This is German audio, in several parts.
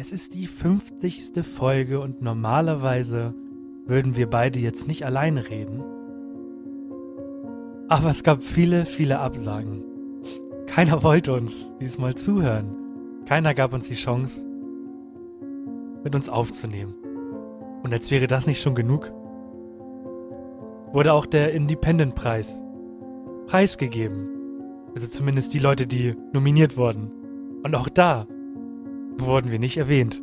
Es ist die 50. Folge und normalerweise würden wir beide jetzt nicht alleine reden. Aber es gab viele, viele Absagen. Keiner wollte uns diesmal zuhören. Keiner gab uns die Chance, mit uns aufzunehmen. Und als wäre das nicht schon genug, wurde auch der Independent-Preis preisgegeben. Also zumindest die Leute, die nominiert wurden. Und auch da wurden wir nicht erwähnt.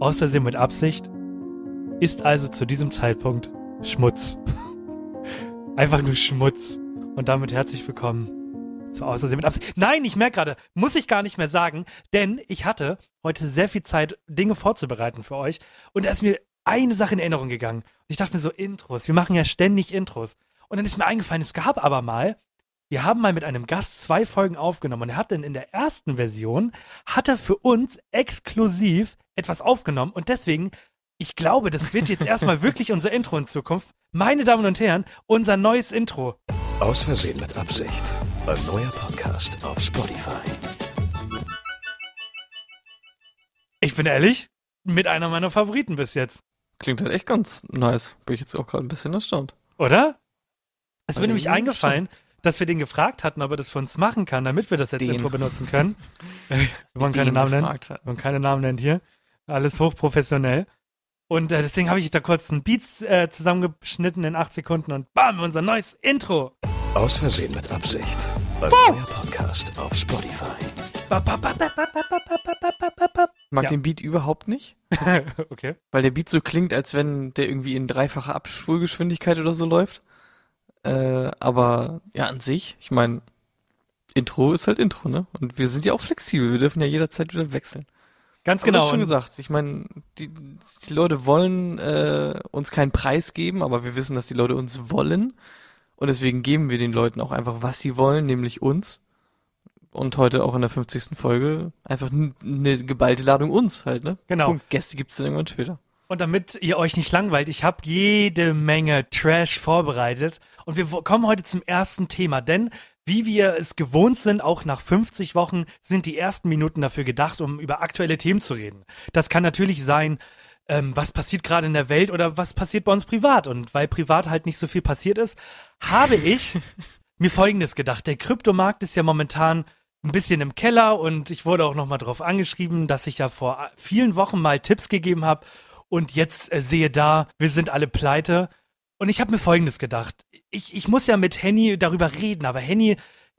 Außersehen mit Absicht ist also zu diesem Zeitpunkt Schmutz. Einfach nur Schmutz. Und damit herzlich willkommen zu Außersehen mit Absicht. Nein, ich merke gerade, muss ich gar nicht mehr sagen, denn ich hatte heute sehr viel Zeit, Dinge vorzubereiten für euch. Und da ist mir eine Sache in Erinnerung gegangen. Ich dachte mir so, Intros, wir machen ja ständig Intros. Und dann ist mir eingefallen, es gab aber mal, wir haben mal mit einem Gast zwei Folgen aufgenommen und er hat dann in der ersten Version, hat er für uns exklusiv etwas aufgenommen und deswegen, ich glaube, das wird jetzt erstmal wirklich unser Intro in Zukunft. Meine Damen und Herren, unser neues Intro. Aus Versehen mit Absicht. Ein neuer Podcast auf Spotify. Ich bin ehrlich, mit einer meiner Favoriten bis jetzt. Klingt halt echt ganz nice. Bin ich jetzt auch gerade ein bisschen erstaunt. Oder? Es Also mir nämlich eingefallen, dass wir den gefragt hatten, ob er das für uns machen kann, damit wir das jetzt den. Intro benutzen können. wir wollen keine Namen nennen. Hat. Wir wollen keine Namen nennen hier. Alles hochprofessionell. Und äh, deswegen habe ich da kurz einen Beat äh, zusammengeschnitten in acht Sekunden und bam, unser neues Intro. Aus Versehen mit Absicht. Ein oh. neuer Podcast auf Spotify. Ich mag ja. den Beat überhaupt nicht. okay. Weil der Beat so klingt, als wenn der irgendwie in dreifacher Abspulgeschwindigkeit oder so läuft. Äh, aber ja, an sich, ich meine, Intro ist halt Intro, ne? Und wir sind ja auch flexibel, wir dürfen ja jederzeit wieder wechseln. Ganz Aber genau. du hast schon gesagt, ich meine, die, die Leute wollen äh, uns keinen Preis geben, aber wir wissen, dass die Leute uns wollen. Und deswegen geben wir den Leuten auch einfach, was sie wollen, nämlich uns. Und heute auch in der 50. Folge einfach eine geballte Ladung uns halt, ne? Genau. Punkt. Gäste gibt's dann irgendwann später. Und damit ihr euch nicht langweilt, ich habe jede Menge Trash vorbereitet. Und wir kommen heute zum ersten Thema, denn wie wir es gewohnt sind, auch nach 50 Wochen sind die ersten Minuten dafür gedacht, um über aktuelle Themen zu reden. Das kann natürlich sein, ähm, was passiert gerade in der Welt oder was passiert bei uns privat. Und weil privat halt nicht so viel passiert ist, habe ich mir Folgendes gedacht. Der Kryptomarkt ist ja momentan ein bisschen im Keller und ich wurde auch nochmal darauf angeschrieben, dass ich ja vor vielen Wochen mal Tipps gegeben habe und jetzt äh, sehe da, wir sind alle pleite. Und ich habe mir Folgendes gedacht. Ich, ich muss ja mit Henny darüber reden, aber Henny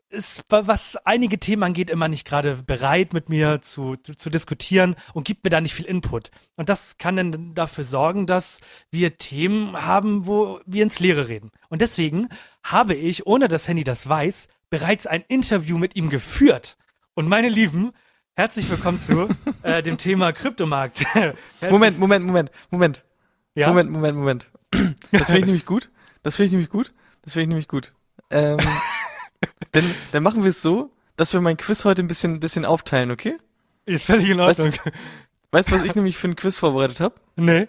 ist, wa- was einige Themen angeht, immer nicht gerade bereit, mit mir zu, zu, zu diskutieren und gibt mir da nicht viel Input. Und das kann dann dafür sorgen, dass wir Themen haben, wo wir ins Leere reden. Und deswegen habe ich, ohne dass Henny das weiß, bereits ein Interview mit ihm geführt. Und meine Lieben, herzlich willkommen zu äh, dem Thema Kryptomarkt. Moment, Moment, Moment, Moment. ja? Moment, Moment, Moment. Das finde ich nämlich gut. Das finde ich nämlich gut. Das finde ich nämlich gut. Ähm, dann, dann machen wir es so, dass wir mein Quiz heute ein bisschen, ein bisschen aufteilen, okay? Ist völlig in Ordnung. Weißt du, was ich nämlich für ein Quiz vorbereitet habe? nee.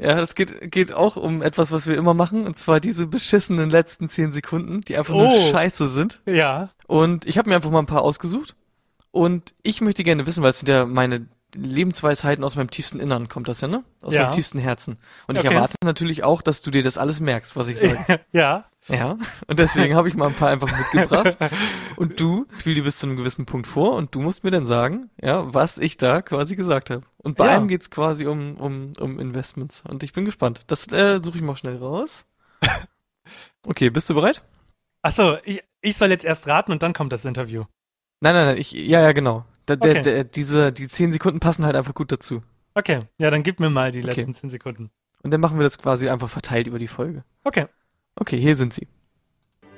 Ja, das geht, geht auch um etwas, was wir immer machen, und zwar diese beschissenen letzten zehn Sekunden, die einfach nur Oh. scheiße sind. Ja. Und ich habe mir einfach mal ein paar ausgesucht. Und ich möchte gerne wissen, weil es sind ja meine Lebensweisheiten aus meinem tiefsten Innern, kommt das ja, ne? Aus Ja. meinem tiefsten Herzen. Und ich Okay. erwarte natürlich auch, dass du dir das alles merkst, was ich sage. ja. ja. Und deswegen habe ich mal ein paar einfach mitgebracht. Und du spiel dir bis zu einem gewissen Punkt vor und du musst mir dann sagen, ja, was ich da quasi gesagt habe. Und bei Ja. einem geht's quasi um, um, um Investments. Und ich bin gespannt. Das äh, suche ich mal schnell raus. Okay, bist du bereit? Achso, ich, ich soll jetzt erst raten und dann kommt das Interview. Nein, nein, nein, ich, ja, ja, genau. Da, der, Okay. der, diese, die zehn Sekunden passen halt einfach gut dazu. Okay, ja, dann gib mir mal die Okay. letzten 10 Sekunden. Und dann machen wir das quasi einfach verteilt über die Folge. Okay. Okay, hier sind sie.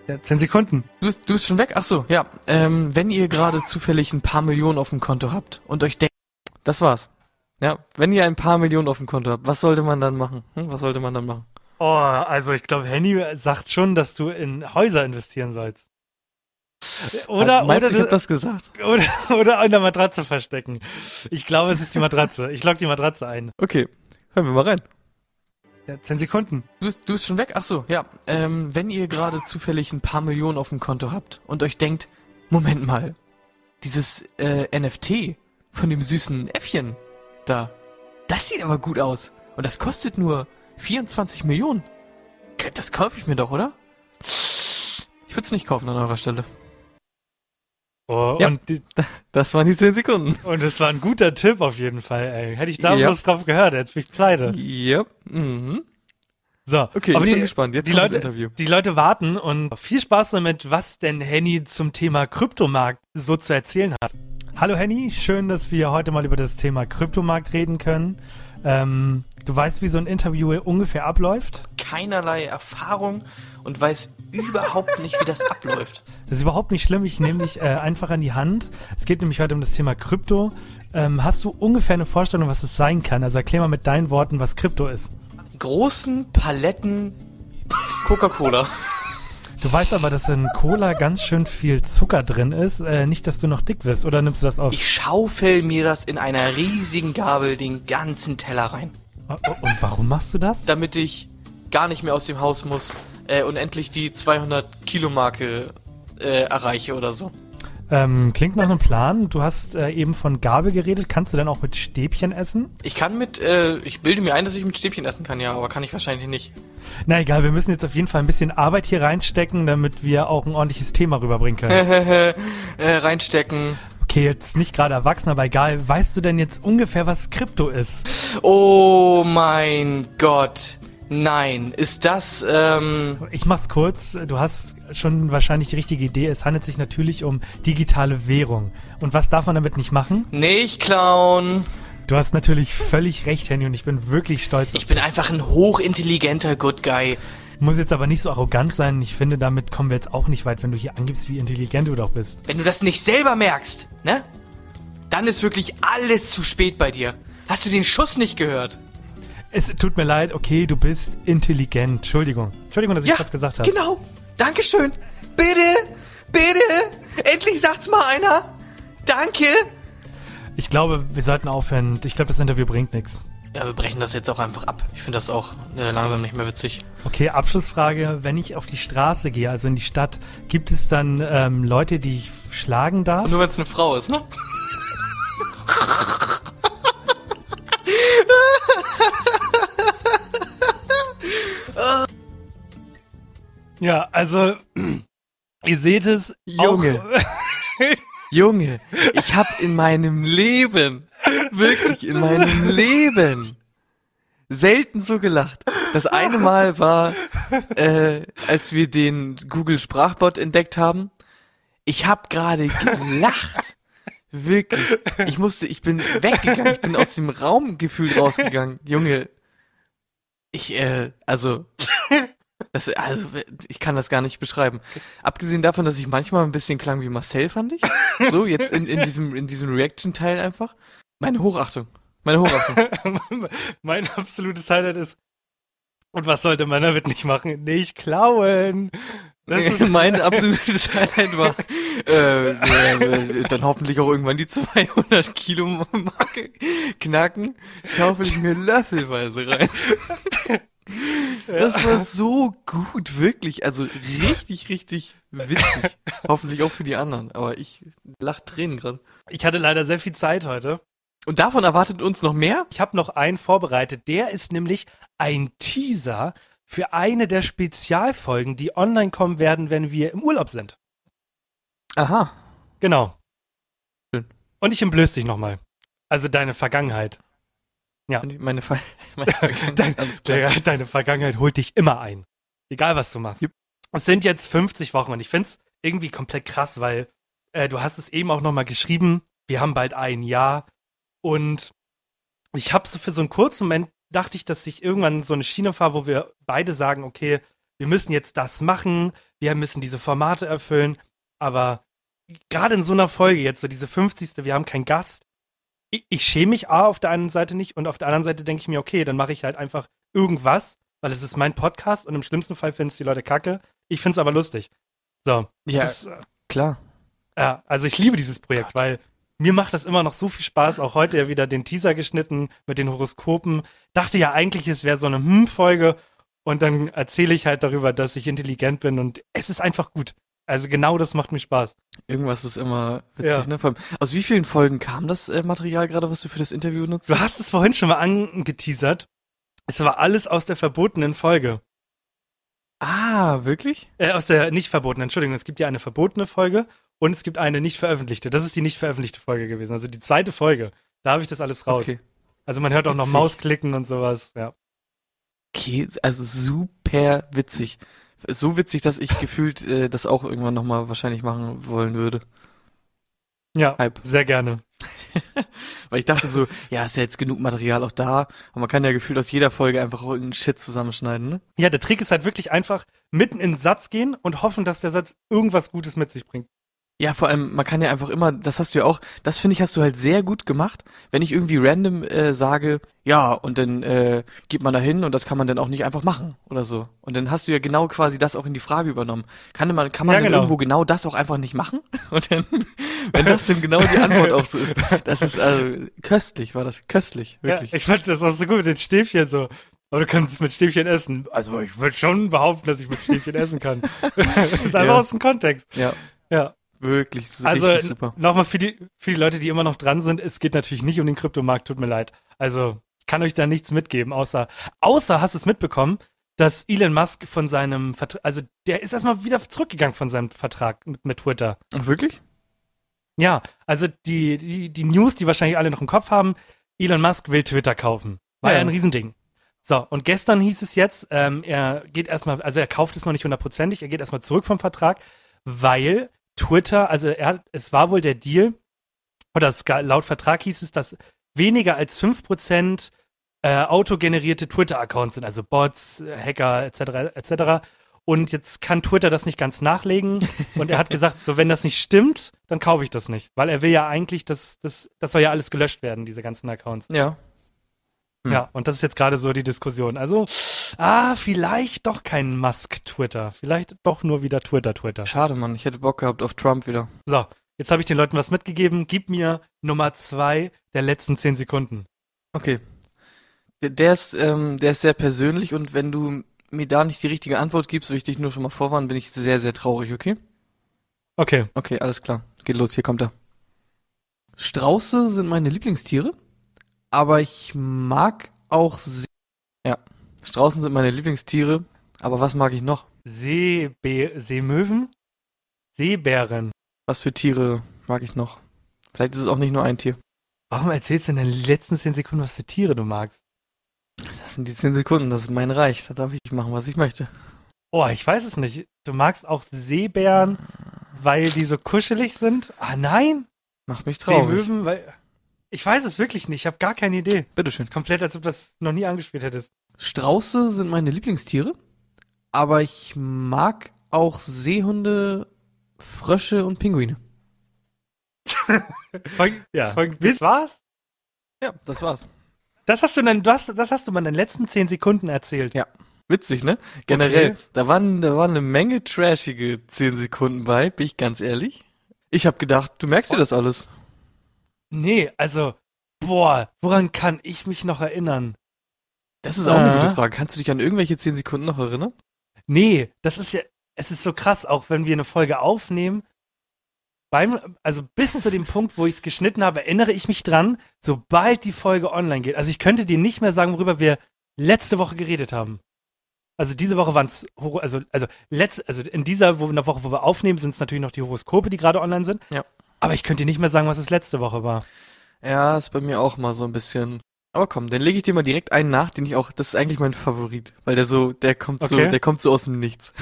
Ja, zehn Sekunden. Du bist, du bist schon weg? Ach so, ja. Ähm, wenn ihr gerade zufällig ein paar Millionen auf dem Konto habt und euch denkt, das war's. Ja, wenn ihr ein paar Millionen auf dem Konto habt, was sollte man dann machen? Hm, was sollte man dann machen? Oh, also ich glaube, Henny sagt schon, dass du in Häuser investieren sollst. Oder, Meinst oder, du, ich hab das gesagt? oder, oder an der Matratze verstecken. Ich glaube, es ist die Matratze. Ich log die Matratze ein. Okay, hören wir mal rein. Ja, zehn Sekunden. Du bist, du bist schon weg? Ach so, ja. Ähm, wenn ihr gerade zufällig ein paar Millionen auf dem Konto habt und euch denkt, Moment mal, dieses äh, NFT von dem süßen Äffchen da, das sieht aber gut aus. Und das kostet nur 24 Millionen. Das kaufe ich mir doch, oder? Ich würde es nicht kaufen an eurer Stelle. Oh, Ja. und, die, Das waren die 10 Sekunden. und es war ein guter Tipp auf jeden Fall, ey. Hätte ich da Ja. bloß drauf gehört, jetzt bin ich pleite. Yep. Mhm. So, Okay, aber ich bin die, gespannt. Jetzt die kommt Leute, das Interview. die Leute warten und viel Spaß damit, was denn Henny zum Thema Kryptomarkt so zu erzählen hat. Hallo Henny, schön, dass wir heute mal über das Thema Kryptomarkt reden können. Ähm, du weißt, wie so ein Interview ungefähr abläuft? Keinerlei Erfahrung und weiß überhaupt nicht, wie das abläuft. Das ist überhaupt nicht schlimm. Ich nehme dich äh, einfach an die Hand. Es geht nämlich heute um das Thema Krypto. Ähm, hast du ungefähr eine Vorstellung, was es sein kann? Also erklär mal mit deinen Worten, was Krypto ist. Großen Paletten Coca-Cola. Du weißt aber, dass in Cola ganz schön viel Zucker drin ist. Äh, nicht, dass du noch dick wirst. Oder nimmst du das auf? Ich schaufel mir das in einer riesigen Gabel den ganzen Teller rein, Oh, oh, Und warum machst du das? damit ich gar nicht mehr aus dem Haus muss äh, und endlich die 200 Kilo Marke äh, erreiche oder so. Ähm, klingt nach einem Plan. Du hast äh, eben von Gabel geredet. Kannst du denn auch mit Stäbchen essen? Ich kann mit, äh, ich bilde mir ein, dass ich mit Stäbchen essen kann, ja, aber kann ich wahrscheinlich nicht. Na egal, wir müssen jetzt auf jeden Fall ein bisschen Arbeit hier reinstecken, damit wir auch ein ordentliches Thema rüberbringen können. äh, reinstecken. Okay, jetzt nicht gerade erwachsen, aber egal. Weißt du denn jetzt ungefähr, was Krypto ist? Oh mein Gott. Nein, ist das, ähm, Ich mach's kurz. Du hast schon wahrscheinlich die richtige Idee. Es handelt sich natürlich um digitale Währung. Und was darf man damit nicht machen? nicht klauen. Du hast natürlich völlig recht, Henny, und ich bin wirklich stolz. Ich bin einfach ein hochintelligenter Good Guy. Muss jetzt aber nicht so arrogant sein. Ich finde, damit kommen wir jetzt auch nicht weit, wenn du hier angibst, wie intelligent du doch bist. Wenn du das nicht selber merkst, ne? Dann ist wirklich alles zu spät bei dir. Hast du den Schuss nicht gehört? Es tut mir leid, okay, du bist intelligent. Entschuldigung. Entschuldigung, dass ich das gesagt habe. genau. Dankeschön. Bitte, bitte. Endlich sagt's mal einer. Danke. Ich glaube, wir sollten aufhören. Ich glaube, das Interview bringt nichts. Ja, wir brechen das jetzt auch einfach ab. Ich finde das auch äh, langsam nicht mehr witzig. Okay, Abschlussfrage. Wenn ich auf die Straße gehe, also in die Stadt, gibt es dann ähm, Leute, die ich schlagen darf? Nur wenn es eine Frau ist, ne? Ja, also, ihr seht es. Junge. Junge, ich hab in meinem Leben, wirklich in meinem Leben, selten so gelacht. Das eine Mal war, äh, als wir den Google Sprachbot entdeckt haben. Ich hab gerade gelacht. Wirklich. Ich musste, ich bin weggegangen, ich bin aus dem Raum gefühlt rausgegangen. Junge. Ich, äh, also, das, also, ich kann das gar nicht beschreiben. Abgesehen davon, dass ich manchmal ein bisschen klang wie Marcel, fand ich. So, jetzt in, in diesem, in diesem Reaction-Teil einfach. Meine Hochachtung. Meine Hochachtung. mein absolutes Highlight ist. Und was sollte man damit nicht machen? Nicht klauen. Das ist mein absolutes Highlight war, äh, äh, dann hoffentlich auch irgendwann die 200 Kilo Marke knacken, schaufel ich mir löffelweise rein. Das war so gut, wirklich. Also richtig, richtig witzig. Hoffentlich auch für die anderen. Aber ich lach Tränen gerade. Ich hatte leider sehr viel Zeit heute. Und davon erwartet uns noch mehr? Ich habe noch einen vorbereitet. Der ist nämlich ein Teaser für eine der Spezialfolgen, die online kommen werden, wenn wir im Urlaub sind. Aha. Genau. Schön. Und ich entblöß dich nochmal. Also deine Vergangenheit. Ja. Meine, Ver meine Vergangenheit, Dein, alles klar. der, deine Vergangenheit holt dich immer ein. Egal, was du machst. Jupp. Es sind jetzt 50 Wochen und ich find's irgendwie komplett krass, weil äh, du hast es eben auch nochmal geschrieben, wir haben bald ein Jahr und ich habe so für so einen kurzen Moment dachte ich, dass ich irgendwann so eine Schiene fahre, wo wir beide sagen, okay, wir müssen jetzt das machen, wir müssen diese Formate erfüllen, aber gerade in so einer Folge jetzt, so diese 50. Wir haben keinen Gast. Ich, ich schäme mich A auf der einen Seite nicht und auf der anderen Seite denke ich mir, okay, dann mache ich halt einfach irgendwas, weil es ist mein Podcast und im schlimmsten Fall finden es die Leute kacke. Ich finde es aber lustig. So. Ja, Das, äh, klar. ja, also ich liebe dieses Projekt, weil mir macht das immer noch so viel Spaß. Auch heute ja wieder den Teaser geschnitten mit den Horoskopen. Dachte ja eigentlich, es wäre so eine Hm-Folge. Und dann erzähle ich halt darüber, dass ich intelligent bin und es ist einfach gut. Also genau das macht mir Spaß. Irgendwas ist immer witzig, Ja. ne? Vor allem, aus wie vielen Folgen kam das äh, Material gerade, was du für das Interview nutzt? Du hast es vorhin schon mal angeteasert. Es war alles aus der verbotenen Folge. Ah, wirklich? Äh, aus der nicht verbotenen, Entschuldigung, es gibt ja eine verbotene Folge und es gibt eine nicht veröffentlichte. Das ist die nicht veröffentlichte Folge gewesen. Also die zweite Folge. Da habe ich das alles raus. Okay. Also man hört auch noch Witzig. Mausklicken und sowas. Ja. Okay, also super witzig. So witzig, dass ich gefühlt äh, das auch irgendwann nochmal wahrscheinlich machen wollen würde. Ja, Hype. sehr gerne. Weil ich dachte so, ja, ist ja jetzt genug Material auch da. Und man kann ja gefühlt aus jeder Folge einfach auch irgendeinen Shit zusammenschneiden, ne? Ja, der Trick ist halt wirklich einfach mitten in den Satz gehen und hoffen, dass der Satz irgendwas Gutes mit sich bringt. Ja, vor allem, man kann ja einfach immer, das hast du ja auch, das finde ich, hast du halt sehr gut gemacht, wenn ich irgendwie random äh, sage, ja, und dann äh, geht man da hin und das kann man dann auch nicht einfach machen oder so. Und dann hast du ja genau quasi das auch in die Frage übernommen. Kann man, kann man Ja, genau. irgendwo genau das auch einfach nicht machen? Und dann, wenn das denn genau die Antwort auch so ist, das ist also köstlich, war das köstlich, wirklich. Ja, ich fand das auch so gut mit den Stäbchen so. Aber du kannst es mit Stäbchen essen. Also ich würde schon behaupten, dass ich mit Stäbchen essen kann. das ist einfach Ja. aus dem Kontext. ja, Ja. Wirklich, Also super. nochmal für die, für die Leute, die immer noch dran sind, es geht natürlich nicht um den Kryptomarkt, tut mir leid. Also ich kann euch da nichts mitgeben, außer, außer hast du es mitbekommen, dass Elon Musk von seinem Vertrag, also der ist erstmal wieder zurückgegangen von seinem Vertrag mit, mit Twitter. Ach, wirklich? Ja, also die, die, die News, die wahrscheinlich alle noch im Kopf haben, Elon Musk will Twitter kaufen. War ja, Ja. ein Riesending. So, und gestern hieß es jetzt, ähm, er geht erstmal, also er kauft es noch nicht hundertprozentig, er geht erstmal zurück vom Vertrag, weil Twitter, also er, hat- es war wohl der Deal, oder laut Vertrag hieß es, dass weniger als 5% äh, autogenerierte Twitter-Accounts sind, also Bots, Hacker etc. etc. Und jetzt kann Twitter das nicht ganz nachlegen. Und er hat gesagt, so wenn das nicht stimmt, dann kaufe ich das nicht. Weil er will ja eigentlich, dass das, das soll ja alles gelöscht werden, diese ganzen Accounts. Ja. Hm. Ja, und das ist jetzt gerade so die Diskussion. Also, ah, vielleicht doch kein Musk-Twitter. Vielleicht doch nur wieder Twitter-Twitter. Schade, Mann, ich hätte Bock gehabt auf Trump wieder. So, jetzt habe ich den Leuten was mitgegeben. Gib mir Nummer zwei der letzten zehn Sekunden. Okay. Der, der ist, ähm, der ist sehr persönlich und wenn du mir da nicht die richtige Antwort gibst, will ich dich nur schon mal vorwarnen, bin ich sehr, sehr traurig, okay? Okay. Okay, alles klar. Geht los, hier kommt er. Strauße sind meine Lieblingstiere, aber ich mag auch See Ja, Straußen sind meine Lieblingstiere, aber was mag ich noch? Seebe Seemöwen? Seebären. Was für Tiere mag ich noch? Vielleicht ist es auch nicht nur ein Tier. Warum erzählst du in den letzten zehn Sekunden, was für Tiere du magst? Das sind die zehn Sekunden, das ist mein Reich. Da darf ich machen, was ich möchte. Oh, ich weiß es nicht. Du magst auch Seebären, weil die so kuschelig sind? Ah, nein? Macht mich traurig. Seemöwen, weil. Ich weiß es wirklich nicht. Ich habe gar keine Idee. Bitteschön. Komplett, als ob du das noch nie angespielt hättest. Strauße sind meine Lieblingstiere, aber ich mag auch Seehunde, Frösche und Pinguine. Ja. Das war's? Ja, das war's. Das hast du dann, du hast, das hast du mal in den letzten zehn Sekunden erzählt. Ja. Witzig, ne? Generell, Okay. da waren, da waren eine Menge trashige 10 Sekunden bei, bin ich ganz ehrlich. Ich hab gedacht, du merkst dir das alles. Nee, also, boah, woran kann ich mich noch erinnern? Das ist auch eine Äh. gute Frage. Kannst du dich an irgendwelche 10 Sekunden noch erinnern? Nee, das ist ja, es ist so krass, auch wenn wir eine Folge aufnehmen, beim, also bis zu dem Punkt, wo ich es geschnitten habe, erinnere ich mich dran, sobald die Folge online geht. Also ich könnte dir nicht mehr sagen, worüber wir letzte Woche geredet haben. Also diese Woche waren es, also, also, letzt, also in dieser Woche, wo wir aufnehmen, sind es natürlich noch die Horoskope, die gerade online sind. Ja. Aber ich könnte dir nicht mehr sagen, was es letzte Woche war. Ja, ist bei mir auch mal so ein bisschen. Aber komm, dann lege ich dir mal direkt einen nach, den ich auch, das ist eigentlich mein Favorit, weil der so, der kommt so, Okay. der kommt so aus dem Nichts.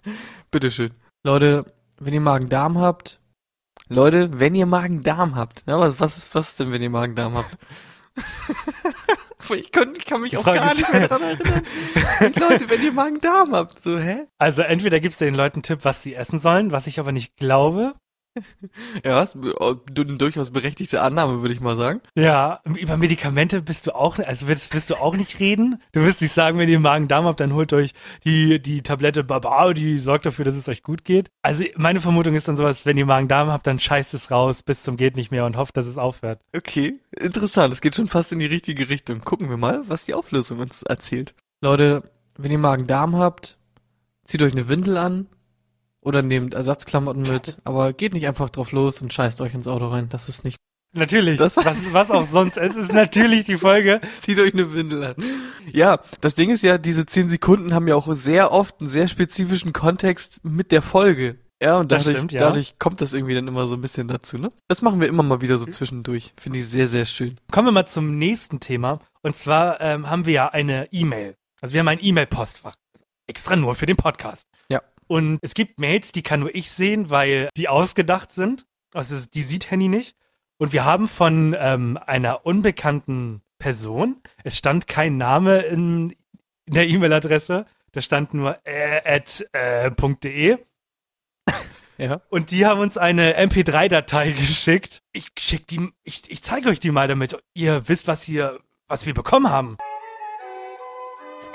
Bitteschön. Leute, wenn ihr Magen-Darm habt, Leute, wenn ihr Magen-Darm habt, ja, was, was ist, was ist denn, wenn ihr Magen-Darm habt? Ich, kann, ich kann mich Die auch Frage gar nicht mehr dran erinnern. Leute, wenn ihr Magen-Darm habt, so, hä? Also entweder gibst du den Leuten einen Tipp, was sie essen sollen, was ich aber nicht glaube. Ja, ist äh, du- durchaus berechtigte Annahme, würde ich mal sagen. Ja, über Medikamente bist du auch, also willst, willst du auch nicht reden. Du wirst nicht sagen, wenn ihr Magen-Darm habt, dann holt euch die, die Tablette Baba, die sorgt dafür, dass es euch gut geht. Also meine Vermutung ist dann sowas, wenn ihr Magen-Darm habt, dann scheißt es raus bis zum geht nicht mehr und hofft, dass es aufhört. Okay, interessant. Es geht schon fast in die richtige Richtung. Gucken wir mal, was die Auflösung uns erzählt. Leute, wenn ihr Magen-Darm habt, zieht euch eine Windel an oder nehmt Ersatzklamotten mit, aber geht nicht einfach drauf los und scheißt euch ins Auto rein. Das ist nicht. Natürlich, Das- was, was auch sonst. Es ist natürlich die Folge. Zieht euch eine Windel an. Ja, das Ding ist ja, diese 10 Sekunden haben ja auch sehr oft einen sehr spezifischen Kontext mit der Folge. Ja, und Das dadurch, stimmt, ja. dadurch kommt das irgendwie dann immer so ein bisschen dazu, ne? Das machen wir immer mal wieder so zwischendurch. Finde ich sehr, sehr schön. Kommen wir mal zum nächsten Thema. Und zwar ähm, haben wir ja eine E-Mail. Also wir haben ein E-Mail-Postfach. Extra nur für den Podcast. Ja. Und es gibt Mails, die kann nur ich sehen, weil die ausgedacht sind. Also die sieht Henny nicht. Und wir haben von ähm, einer unbekannten Person, es stand kein Name in, in der E-Mail-Adresse, da stand nur äh, at äh, .de. Ja. Und die haben uns eine MP3-Datei geschickt. Ich schick die, ich, ich zeige euch die mal, damit ihr wisst, was ihr, was wir bekommen haben.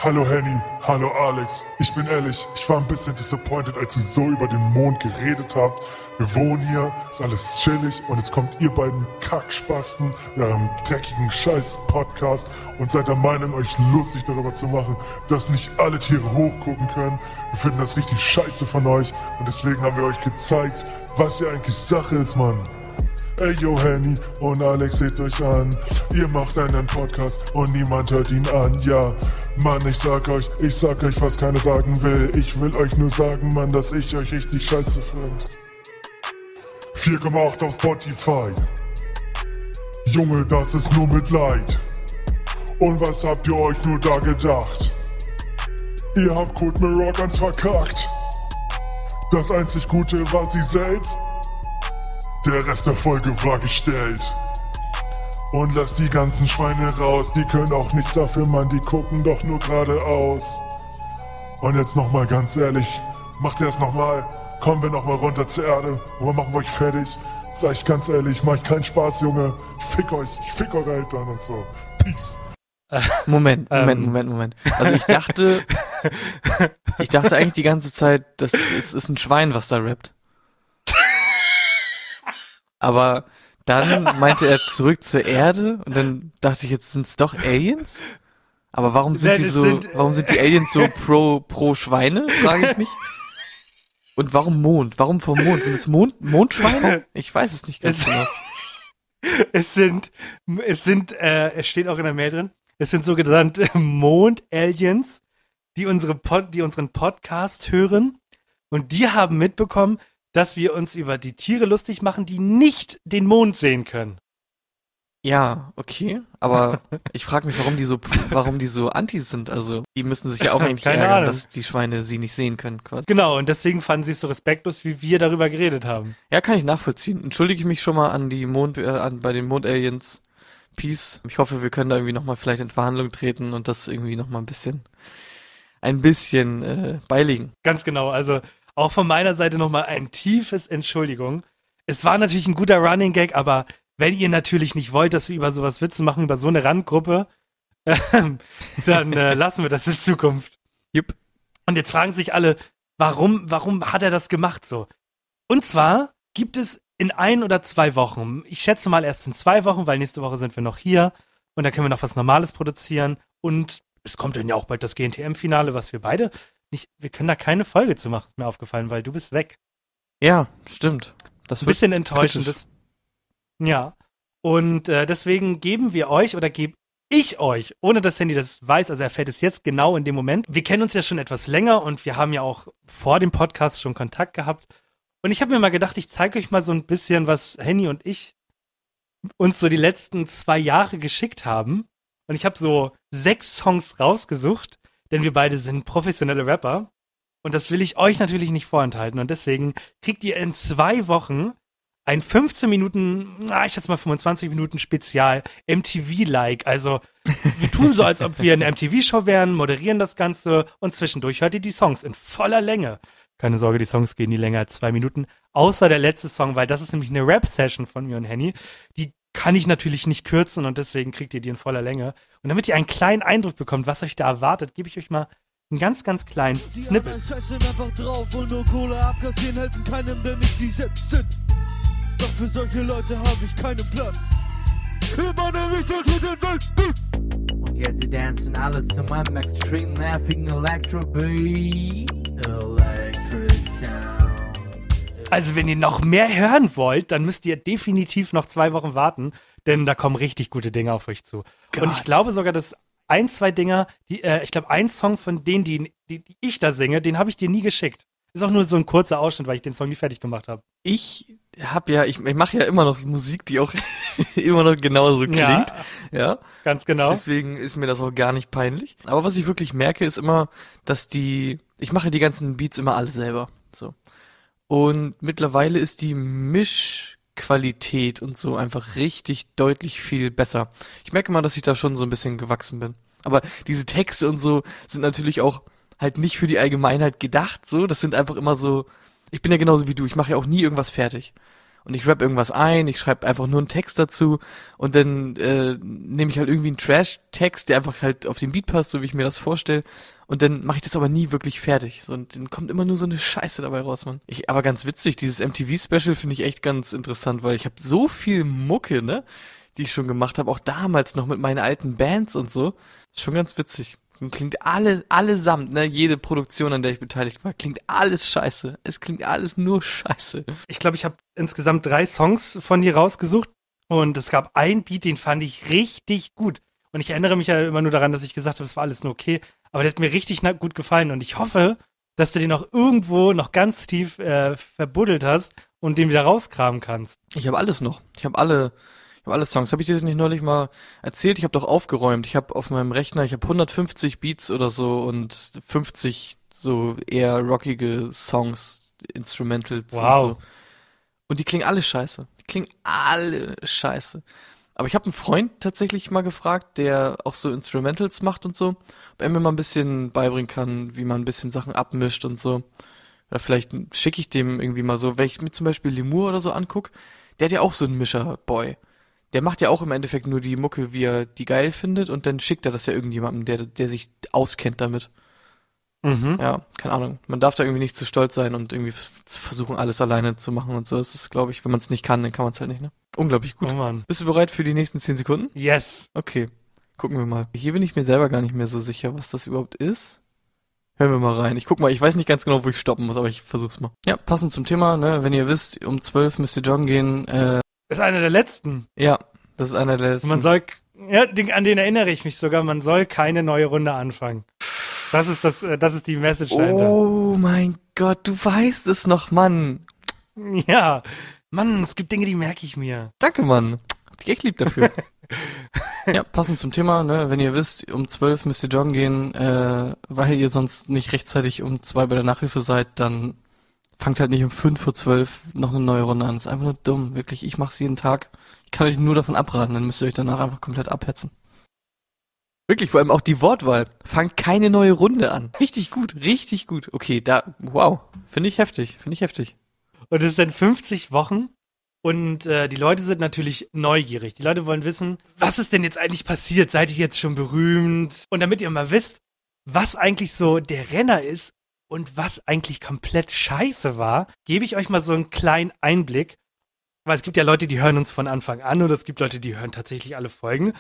Hallo Henny, hallo Alex. Ich bin ehrlich, ich war ein bisschen disappointed, als ihr so über den Mond geredet habt. Wir wohnen hier, ist alles chillig und jetzt kommt ihr beiden Kackspasten mit eurem dreckigen Scheiß-Podcast und seid der Meinung, euch lustig darüber zu machen, dass nicht alle Tiere hochgucken können. Wir finden das richtig scheiße von euch und deswegen haben wir euch gezeigt, was hier eigentlich Sache ist, Mann. Ey, yo, Henny und Alex, seht euch an. Ihr macht einen Podcast und niemand hört ihn an. Ja, Mann, ich sag euch, ich sag euch, was keiner sagen will. Ich will euch nur sagen, Mann, dass ich euch richtig scheiße find. 4,8 auf Spotify. Junge, das ist nur Mitleid. Und was habt ihr euch nur da gedacht? Ihr habt Code Mirror ganz verkackt. Das einzig Gute war sie selbst. Der Rest der Folge war gestellt. Und lass die ganzen Schweine raus, die können auch nichts dafür, Mann, die gucken doch nur geradeaus. Und jetzt nochmal ganz ehrlich, macht ihr es nochmal? Kommen wir nochmal runter zur Erde und wir machen euch fertig. Sag ich ganz ehrlich, mach ich keinen Spaß, Junge. Ich fick euch, ich fick eure Eltern und so. Peace. Moment, Moment, Ähm. Moment, Moment. Also ich dachte, ich dachte eigentlich die ganze Zeit, das ist, ist ein Schwein, was da rappt. Aber dann meinte er zurück zur Erde und dann dachte ich, jetzt sind's doch Aliens? Aber warum sind die so, sind- warum sind die Aliens so pro, pro Schweine, frage ich mich. Und warum Mond? Warum vom Mond? Sind es Mond, Mondschweine? Ich weiß es nicht ganz Es- genau. Es sind, es sind, äh, es steht auch in der Mail drin, es sind sogenannte Mond-Aliens, die unsere Pod, die unseren Podcast hören und die haben mitbekommen, dass wir uns über die Tiere lustig machen, die nicht den Mond sehen können. Ja, okay, aber ich frage mich, warum die so, warum die so anti sind. Also die müssen sich ja auch eigentlich Keine ärgern, Ahnung. dass die Schweine sie nicht sehen können, quasi. Genau, und deswegen fanden sie es so respektlos, wie wir darüber geredet haben. Ja, kann ich nachvollziehen. Entschuldige ich mich schon mal an die Mond, äh, an bei den Mondaliens. Peace. Ich hoffe, wir können da irgendwie noch mal vielleicht in Verhandlung treten und das irgendwie noch mal ein bisschen, ein bisschen äh, beilegen. Ganz genau, also auch von meiner Seite nochmal ein tiefes Entschuldigung. Es war natürlich ein guter Running Gag, aber wenn ihr natürlich nicht wollt, dass wir über sowas Witze machen, über so eine Randgruppe, ähm, dann äh, lassen wir das in Zukunft. Jupp. Und jetzt fragen sich alle, warum, warum hat er das gemacht so? Und zwar gibt es in ein oder zwei Wochen, ich schätze mal erst in zwei Wochen, weil nächste Woche sind wir noch hier und da können wir noch was Normales produzieren und es kommt dann ja auch bald das GNTM-Finale, was wir beide nicht, wir können da keine Folge zu machen, ist mir aufgefallen, weil du bist weg. Ja, stimmt. Das Ein bisschen enttäuschend. kritisch. Das, ja. Und äh, deswegen geben wir euch oder gebe ich euch, ohne dass Handy das weiß, also er fällt es jetzt genau in dem Moment. Wir kennen uns ja schon etwas länger und wir haben ja auch vor dem Podcast schon Kontakt gehabt. Und ich habe mir mal gedacht, ich zeige euch mal so ein bisschen, was Henny und ich uns so die letzten zwei Jahre geschickt haben. Und ich habe so sechs Songs rausgesucht, denn wir beide sind professionelle Rapper. Und das will ich euch natürlich nicht vorenthalten. Und deswegen kriegt ihr in zwei Wochen ein 15 Minuten, na, ich schätze mal 25 Minuten Spezial, MTV-like. Also wir tun so, als ob wir eine MTV-Show wären, moderieren das Ganze und zwischendurch hört ihr die Songs in voller Länge. Keine Sorge, die Songs gehen nie länger als zwei Minuten. Außer der letzte Song, weil das ist nämlich eine Rap-Session von mir und Henny. Die kann ich natürlich nicht kürzen und deswegen kriegt ihr die in voller Länge. Und damit ihr einen kleinen Eindruck bekommt, was euch da erwartet, gebe ich euch mal einen ganz, ganz kleinen Snippet. Die scheißen einfach drauf und nur Kohle abkassieren helfen keinem, der nicht sie selbst sind. Doch für solche Leute habe ich keinen Platz. Welt. Und jetzt sie dancen alle zu meinem extrem nervigen Electro-Beat. Electric Sound. Also, wenn ihr noch mehr hören wollt, dann müsst ihr definitiv noch zwei Wochen warten, denn da kommen richtig gute Dinge auf euch zu. Und ich Gott. glaube sogar, dass ein, zwei Dinger, die, äh, ich glaube, ein Song von denen, die, die, die ich da singe, den habe ich dir nie geschickt. Ist auch nur so ein kurzer Ausschnitt, weil ich den Song nie fertig gemacht habe. Ich hab ja, ich, ich mache ja immer noch Musik, die auch immer noch genauso klingt. Ja. ja. Ganz genau. Deswegen ist mir das auch gar nicht peinlich. Aber was ich wirklich merke, ist immer, dass die, ich mache die ganzen Beats immer alle selber. So. Und mittlerweile ist die Mischqualität und so einfach richtig deutlich viel besser. Ich merke mal, dass ich da schon so ein bisschen gewachsen bin. Aber diese Texte und so sind natürlich auch halt nicht für die Allgemeinheit gedacht, so. Das sind einfach immer so, ich bin ja genauso wie du, ich mache ja auch nie irgendwas fertig. Und ich rap irgendwas ein, ich schreibe einfach nur einen Text dazu und dann äh, nehme ich halt irgendwie einen Trash-Text, der einfach halt auf den Beat passt, so wie ich mir das vorstelle. Und dann mache ich das aber nie wirklich fertig. So, und dann kommt immer nur so eine Scheiße dabei raus, Mann. Ich, aber ganz witzig, dieses MTV-Special finde ich echt ganz interessant, weil ich habe so viel Mucke, ne, die ich schon gemacht habe, auch damals noch mit meinen alten Bands und so. Ist schon ganz witzig. Und Klingt alle, allesamt, ne, jede Produktion, an der ich beteiligt war, klingt alles scheiße. Es klingt alles nur scheiße. Ich glaube, ich habe insgesamt drei Songs von dir rausgesucht und es gab einen Beat, den fand ich richtig gut. Und ich erinnere mich ja immer nur daran, dass ich gesagt habe, es war alles nur okay. Aber der hat mir richtig gut gefallen und ich hoffe, dass du den auch irgendwo noch ganz tief äh, verbuddelt hast und den wieder rauskramen kannst. Ich habe alles noch. Ich habe alle, ich habe alle Songs. Habe ich dir das nicht neulich mal erzählt? Ich habe doch aufgeräumt. Ich habe auf meinem Rechner, ich habe 150 Beats oder so und 50 so eher rockige Songs, Instrumentals Wow. und so. Und die klingen alle scheiße. Die klingen alle scheiße. Aber ich habe einen Freund tatsächlich mal gefragt, der auch so Instrumentals macht und so, ob er mir mal ein bisschen beibringen kann, wie man ein bisschen Sachen abmischt und so. Oder vielleicht schicke ich dem irgendwie mal so, wenn ich mir zum Beispiel Lemur oder so anguck, der hat ja auch so einen Mischer-Boy. Der macht ja auch im Endeffekt nur die Mucke, wie er die geil findet und dann schickt er das ja irgendjemandem, der, der sich auskennt damit. Mhm. Ja, keine Ahnung. Man darf da irgendwie nicht zu stolz sein und irgendwie versuchen, alles alleine zu machen und so. Das ist, glaube ich, wenn man es nicht kann, dann kann man es halt nicht, ne? Unglaublich gut. Oh Mann. Bist du bereit für die nächsten 10 Sekunden? Yes. Okay. Gucken wir mal. Hier bin ich mir selber gar nicht mehr so sicher, was das überhaupt ist. Hören wir mal rein. Ich guck mal, ich weiß nicht ganz genau, wo ich stoppen muss, aber ich versuch's mal. Ja, passend zum Thema, ne, wenn ihr wisst, um 12 müsst ihr joggen gehen, äh, ist einer der letzten. ja, das ist einer der Und letzten. man soll, ja, an den erinnere ich mich sogar, man soll keine neue Runde anfangen. Das ist das, äh, das ist die Message dahinter. oh mein Gott, du weißt es noch, Mann. Ja. Mann, es gibt Dinge, die merke ich mir. Danke, Mann. Hab dich echt lieb dafür. ja, passend zum Thema, ne, wenn ihr wisst, um 12 müsst ihr joggen gehen, äh, weil ihr sonst nicht rechtzeitig um zwei bei der Nachhilfe seid, dann fangt halt nicht um 5 vor 12 noch eine neue Runde an. Das ist einfach nur dumm, wirklich. Ich mach's jeden Tag. Ich kann euch nur davon abraten, dann müsst ihr euch danach einfach komplett abhetzen. Wirklich, vor allem auch die Wortwahl. Fangt keine neue Runde an. Richtig gut, richtig gut. Okay, da, wow. Finde ich heftig, finde ich heftig. Und es sind 50 Wochen und äh, die Leute sind natürlich neugierig. Die Leute wollen wissen, was ist denn jetzt eigentlich passiert? Seid ihr jetzt schon berühmt? Und damit ihr mal wisst, was eigentlich so der Renner ist und was eigentlich komplett scheiße war, gebe ich euch mal so einen kleinen Einblick. Weil es gibt ja Leute, die hören uns von Anfang an oder es gibt Leute, die hören tatsächlich alle Folgen.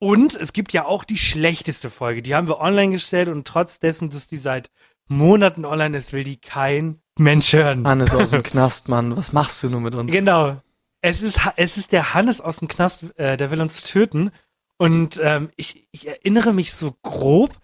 Und es gibt ja auch die schlechteste Folge. Die haben wir online gestellt und trotz dessen, dass die seit Monaten online ist, will die kein Mensch hören. Hannes aus dem Knast, Mann. Was machst du nur mit uns? Genau. Es ist, es ist der Hannes aus dem Knast, äh, der will uns töten. Und ähm, ich, ich erinnere mich so grob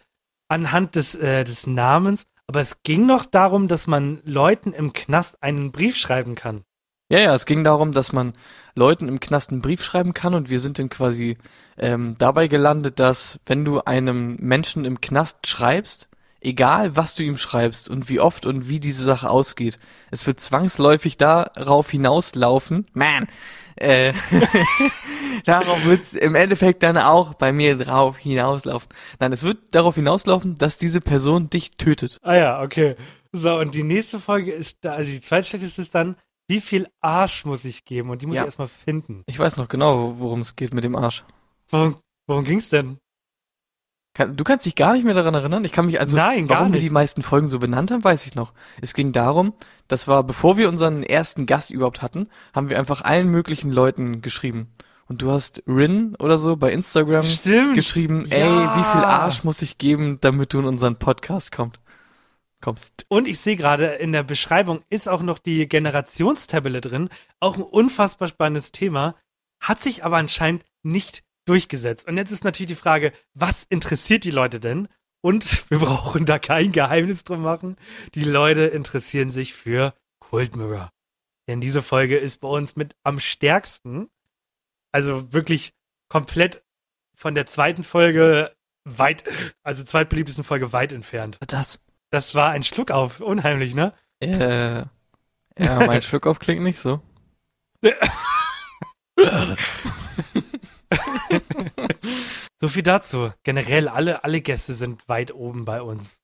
anhand des, äh, des Namens, aber es ging noch darum, dass man Leuten im Knast einen Brief schreiben kann. Ja, ja, es ging darum, dass man Leuten im Knast einen Brief schreiben kann und wir sind dann quasi ähm, dabei gelandet, dass wenn du einem Menschen im Knast schreibst, egal was du ihm schreibst und wie oft und wie diese Sache ausgeht, es wird zwangsläufig darauf hinauslaufen, man, äh, darauf wird es im Endeffekt dann auch bei mir drauf hinauslaufen. Nein, es wird darauf hinauslaufen, dass diese Person dich tötet. Ah ja, okay. So, und die nächste Folge ist da, also die zweitschlechteste ist dann, wie viel Arsch muss ich geben? Und die muss Ja. ich erstmal finden. Ich weiß noch genau, worum es geht mit dem Arsch. Worum, worum ging's denn? Kann, du kannst dich gar nicht mehr daran erinnern? Ich kann mich also, Nein, warum wir die meisten Folgen so benannt haben, weiß ich noch. Es ging darum, das war, bevor wir unseren ersten Gast überhaupt hatten, haben wir einfach allen möglichen Leuten geschrieben. Und du hast Rin oder so bei Instagram Stimmt. geschrieben, ey, Ja. wie viel Arsch muss ich geben, damit du in unseren Podcast kommst? Kommst. Und ich sehe gerade, in der Beschreibung ist auch noch die Generationstabelle drin. Auch ein unfassbar spannendes Thema. Hat sich aber anscheinend nicht durchgesetzt. Und jetzt ist natürlich die Frage, was interessiert die Leute denn? Und wir brauchen da kein Geheimnis drum machen. Die Leute interessieren sich für Cold Mirror. Denn diese Folge ist bei uns mit am stärksten, also wirklich komplett von der zweiten Folge weit, also zweitbeliebtesten Folge weit entfernt. Das. Das war ein Schluck auf, unheimlich, ne? Äh, ja, mein Schluck auf klingt nicht so. So viel dazu. Generell, alle, alle Gäste sind weit oben bei uns.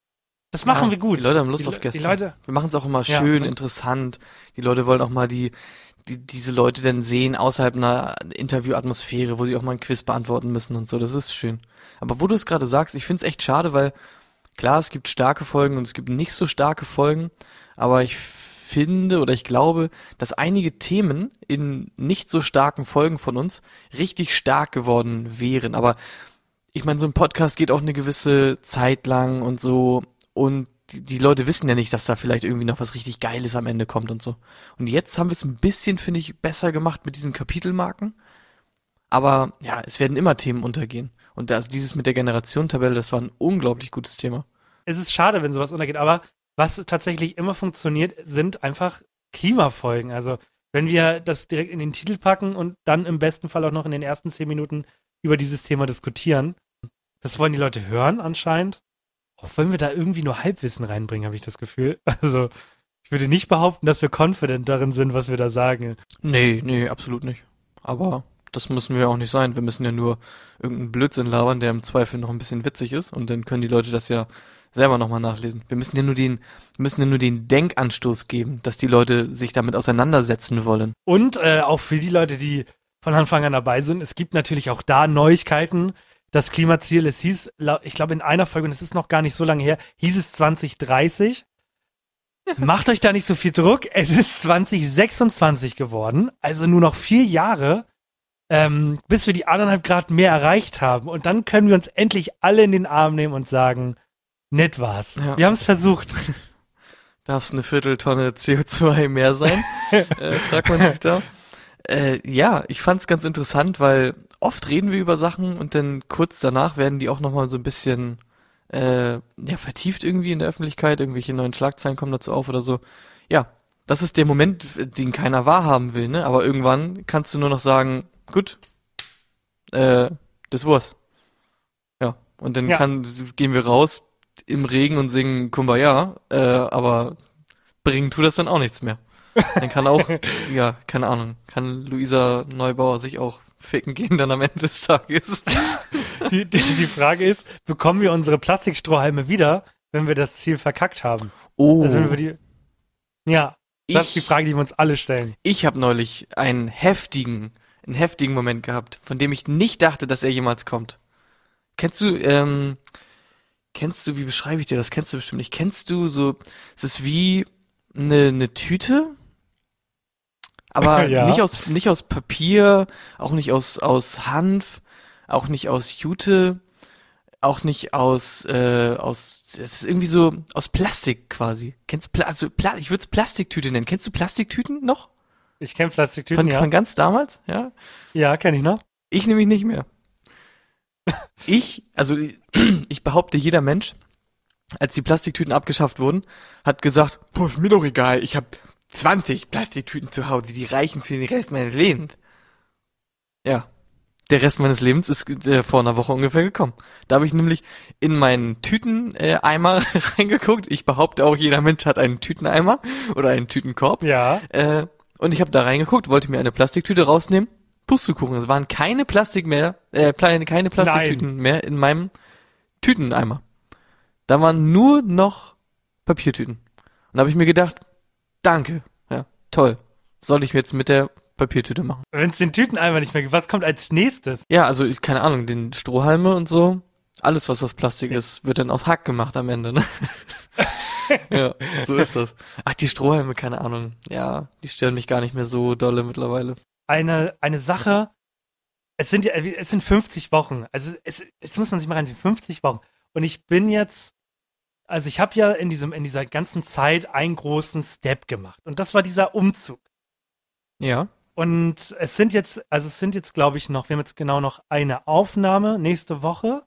Das machen Ja, wir gut. Die Leute haben Lust Die auf Gäste. Die Leute, Wir machen es auch immer Ja. schön, interessant. Die Leute wollen auch mal die, die diese Leute dann sehen außerhalb einer Interview-Atmosphäre, wo sie auch mal ein Quiz beantworten müssen und so. Das ist schön. Aber wo du es gerade sagst, ich finde es echt schade, weil klar, es gibt starke Folgen und es gibt nicht so starke Folgen, aber ich finde oder ich glaube, dass einige Themen in nicht so starken Folgen von uns richtig stark geworden wären. Aber ich meine, so ein Podcast geht auch eine gewisse Zeit lang und so und die, Leute wissen ja nicht, dass da vielleicht irgendwie noch was richtig Geiles am Ende kommt und so. Und jetzt haben wir es ein bisschen, finde ich, besser gemacht mit diesen Kapitelmarken. Aber ja, es werden immer Themen untergehen. Und das, dieses mit der Generationentabelle, das war ein unglaublich gutes Thema. es ist schade, wenn sowas untergeht, aber was tatsächlich immer funktioniert, sind einfach Klimafolgen. Also, wenn wir das direkt in den Titel packen und dann im besten Fall auch noch in den ersten zehn Minuten über dieses Thema diskutieren, das wollen die Leute hören anscheinend. Auch wenn wir da irgendwie nur Halbwissen reinbringen, habe ich das Gefühl. Also, ich würde nicht behaupten, dass wir confident darin sind, was wir da sagen. Nee, nee, absolut nicht. Aber das müssen wir auch nicht sein. Wir müssen ja nur irgendeinen Blödsinn labern, der im Zweifel noch ein bisschen witzig ist. Und dann können die Leute das ja selber nochmal nachlesen. Wir müssen ja nur den, müssen ja nur den Denkanstoß geben, dass die Leute sich damit auseinandersetzen wollen. Und äh, auch für die Leute, die von Anfang an dabei sind, es gibt natürlich auch da Neuigkeiten. Das Klimaziel, es hieß, ich glaube in einer Folge, und es ist noch gar nicht so lange her, hieß es 2030. Macht euch da nicht so viel Druck. Es ist 2026 geworden, also nur noch vier Jahre, ähm, bis wir die anderthalb Grad mehr erreicht haben. Und dann können wir uns endlich alle in den Arm nehmen und sagen, nett war's. Ja. Wir haben es versucht. Darf es eine Vierteltonne CO2 mehr sein? äh, fragt man sich da. Äh, ja, ich fand es ganz interessant, weil oft reden wir über Sachen und dann kurz danach werden die auch nochmal so ein bisschen äh, ja, vertieft irgendwie in der Öffentlichkeit, irgendwelche neuen Schlagzeilen kommen dazu auf oder so. Ja, das ist der Moment, den keiner wahrhaben will, ne? Aber irgendwann kannst du nur noch sagen, gut, äh, das war's. Ja, und dann Ja. kann, gehen wir raus im Regen und singen Kumbaya, äh, aber bringen tut das dann auch nichts mehr. Dann kann auch, ja, keine Ahnung, kann Luisa Neubauer sich auch ficken gehen dann am Ende des Tages. Die, die, die Frage ist, bekommen wir unsere Plastikstrohhalme wieder, wenn wir das Ziel verkackt haben? Oh, Also wenn wir die. Ja, das ist die ich, Frage, die wir uns alle stellen. ich habe neulich einen heftigen, einen heftigen Moment gehabt, von dem ich nicht dachte, dass er jemals kommt. Kennst du, ähm, kennst du, wie beschreibe ich dir das? Kennst du bestimmt nicht. Kennst du so, es ist wie eine, eine Tüte, aber Ja. nicht aus, nicht aus Papier, auch nicht aus, aus Hanf, auch nicht aus Jute, auch nicht aus, äh, aus, es ist irgendwie so aus Plastik quasi. Kennst du, Pla also, Pla ich würde es Plastiktüte nennen. Kennst du Plastiktüten noch? Ich kenne Plastiktüten, Von, ja. von ganz damals, ja? ja, kenne ich noch. Ich nämlich nicht mehr. Ich, also ich behaupte, jeder Mensch, als die Plastiktüten abgeschafft wurden, hat gesagt, boah, ist mir doch egal, ich habe 20 Plastiktüten zu Hause, die reichen für den Rest meines Lebens. Ja, der Rest meines Lebens ist äh, vor einer Woche ungefähr gekommen. Da habe ich nämlich in meinen Tüteneimer äh, Eimer reingeguckt. Ich behaupte auch, jeder Mensch hat einen Tüteneimer oder einen Tütenkorb. Ja. Äh, und ich habe da reingeguckt, wollte mir eine Plastiktüte rausnehmen. Pustekuchen, es waren keine Plastik mehr, äh, keine Plastiktüten mehr in meinem Tüteneimer. Da waren nur noch Papiertüten. Und da habe ich mir gedacht, danke, ja, toll. Soll ich jetzt mit der Papiertüte machen? Wenn es den Tüteneimer nicht mehr gibt, was kommt als nächstes? Ja, also ich keine Ahnung, den Strohhalme und so, alles was aus Plastik ist, wird dann aus Hack gemacht am Ende, ne? ja, so ist das. Ach, die Strohhalme, keine Ahnung. Ja, die stören mich gar nicht mehr so dolle mittlerweile. Eine, eine Sache, es sind ja, es sind 50 Wochen. Also es, jetzt muss man sich mal reinziehen, 50 Wochen. Und ich bin jetzt, also ich habe ja in diesem, in dieser ganzen Zeit einen großen Step gemacht. Und das war dieser Umzug. Ja. Und es sind jetzt, also es sind jetzt, glaube ich, noch, wir haben jetzt genau noch eine Aufnahme nächste Woche.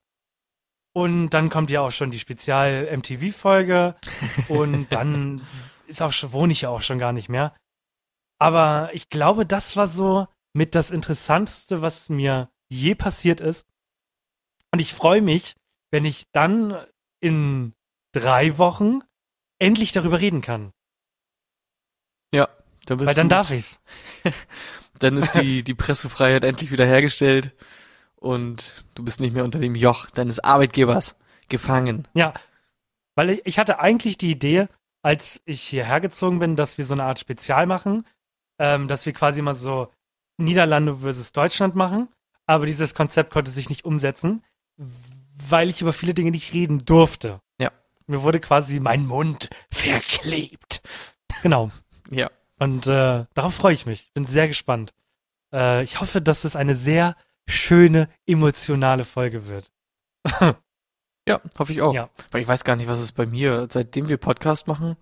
Und dann kommt ja auch schon die Spezial-MTV-Folge. und dann ist auch schon, wohne ich ja auch schon gar nicht mehr. Aber ich glaube, das war so mit das Interessanteste, was mir je passiert ist. Und ich freue mich, wenn ich dann in drei Wochen endlich darüber reden kann. Ja. Dann bist Weil dann du, darf ich's. Dann ist die, die Pressefreiheit endlich wieder hergestellt und du bist nicht mehr unter dem Joch deines Arbeitgebers gefangen. Ja, weil ich, ich hatte eigentlich die Idee, als ich hierher gezogen bin, dass wir so eine Art Spezial machen, ähm, dass wir quasi mal so Niederlande versus Deutschland machen. Aber dieses Konzept konnte sich nicht umsetzen, weil ich über viele Dinge nicht reden durfte. Ja. Mir wurde quasi mein Mund verklebt. Genau. Ja. Und äh, darauf freue ich mich. Bin sehr gespannt. Äh, ich hoffe, dass es eine sehr schöne, emotionale Folge wird. Ja, hoffe ich auch. Ja. Weil ich weiß gar nicht, was es bei mir, seitdem wir Podcast machen.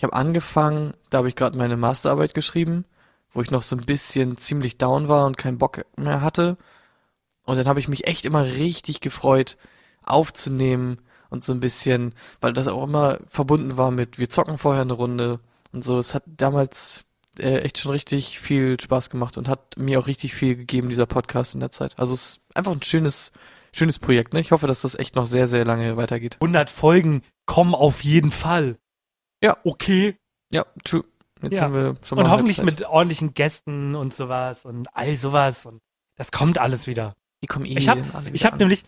Ich habe angefangen, da habe ich gerade meine Masterarbeit geschrieben, wo ich noch so ein bisschen ziemlich down war und keinen Bock mehr hatte. Und dann habe ich mich echt immer richtig gefreut, aufzunehmen und so ein bisschen, weil das auch immer verbunden war mit, wir zocken vorher eine Runde und so. Es hat damals äh, echt schon richtig viel Spaß gemacht und hat mir auch richtig viel gegeben, dieser Podcast in der Zeit. Also es ist einfach ein schönes, schönes Projekt, ne? Ich hoffe, dass das echt noch sehr, sehr lange weitergeht. 100 Folgen kommen auf jeden Fall. Ja. Okay. Ja, true. Jetzt Ja. sind wir schon mal Und hoffentlich Halbzeit. mit ordentlichen Gästen und sowas und all sowas. Und das kommt alles wieder. Die kommen eh Ich habe hab nämlich,